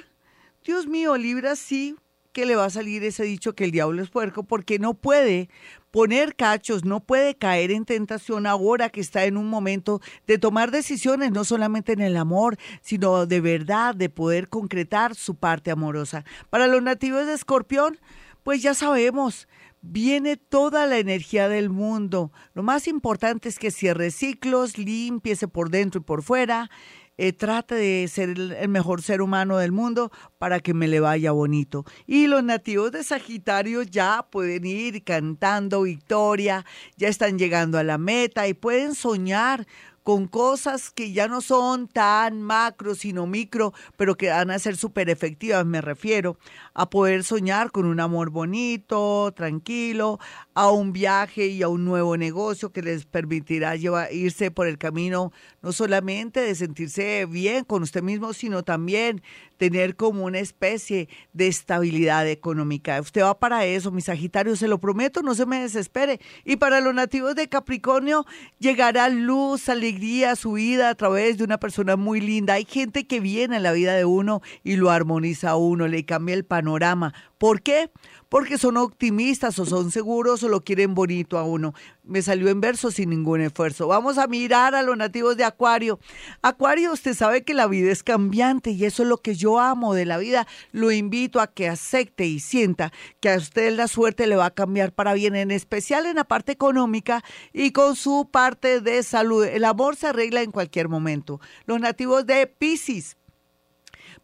Dios mío, Libra sí que le va a salir ese dicho que el diablo es puerco porque no puede poner cachos, no puede caer en tentación ahora que está en un momento de tomar decisiones, no solamente en el amor, sino de verdad, de poder concretar su parte amorosa. Para los nativos de Escorpión, pues ya sabemos, viene toda la energía del mundo. Lo más importante es que cierre ciclos, limpiese por dentro y por fuera, eh, trate de ser el, mejor ser humano del mundo para que me le vaya bonito. Y los nativos de Sagitario ya pueden ir cantando victoria, ya están llegando a la meta y pueden soñar con cosas que ya no son tan macro, sino micro, pero que van a ser súper efectivas, me refiero a poder soñar con un amor bonito, tranquilo, a un viaje y a un nuevo negocio que les permitirá irse por el camino no solamente de sentirse bien con usted mismo, sino también tener como una especie de estabilidad económica. Usted va para eso, mi Sagitario, se lo prometo, no se me desespere. Y para los nativos de Capricornio, llegará luz, alegría a su vida a través de una persona muy linda. Hay gente que viene en la vida de uno y lo armoniza a uno, le cambia el panorama. ¿Por qué? porque son optimistas o son seguros o lo quieren bonito a uno. Me salió en verso sin ningún esfuerzo. Vamos a mirar a los nativos de Acuario. Acuario, usted sabe que la vida es cambiante y eso es lo que yo amo de la vida. Lo invito a que acepte y sienta que a usted la suerte le va a cambiar para bien, en especial en la parte económica y con su parte de salud. El amor se arregla en cualquier momento. Los nativos de Pisces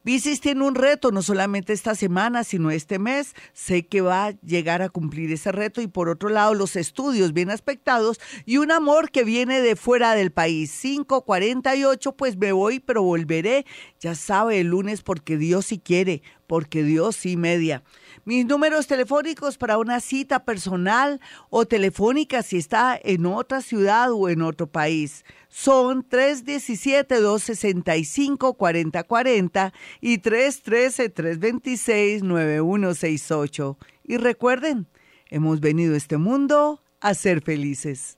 Piscis tiene un reto, no solamente esta semana, sino este mes. Sé que va a llegar a cumplir ese reto y por otro lado los estudios bien aspectados y un amor que viene de fuera del país. 548, pues me voy, pero volveré. Ya sabe, el lunes porque Dios sí quiere, porque Dios sí media. Mis números telefónicos para una cita personal o telefónica si está en otra ciudad o en otro país son 317-265-4040 y 313-326-9168. Y recuerden, hemos venido a este mundo a ser felices.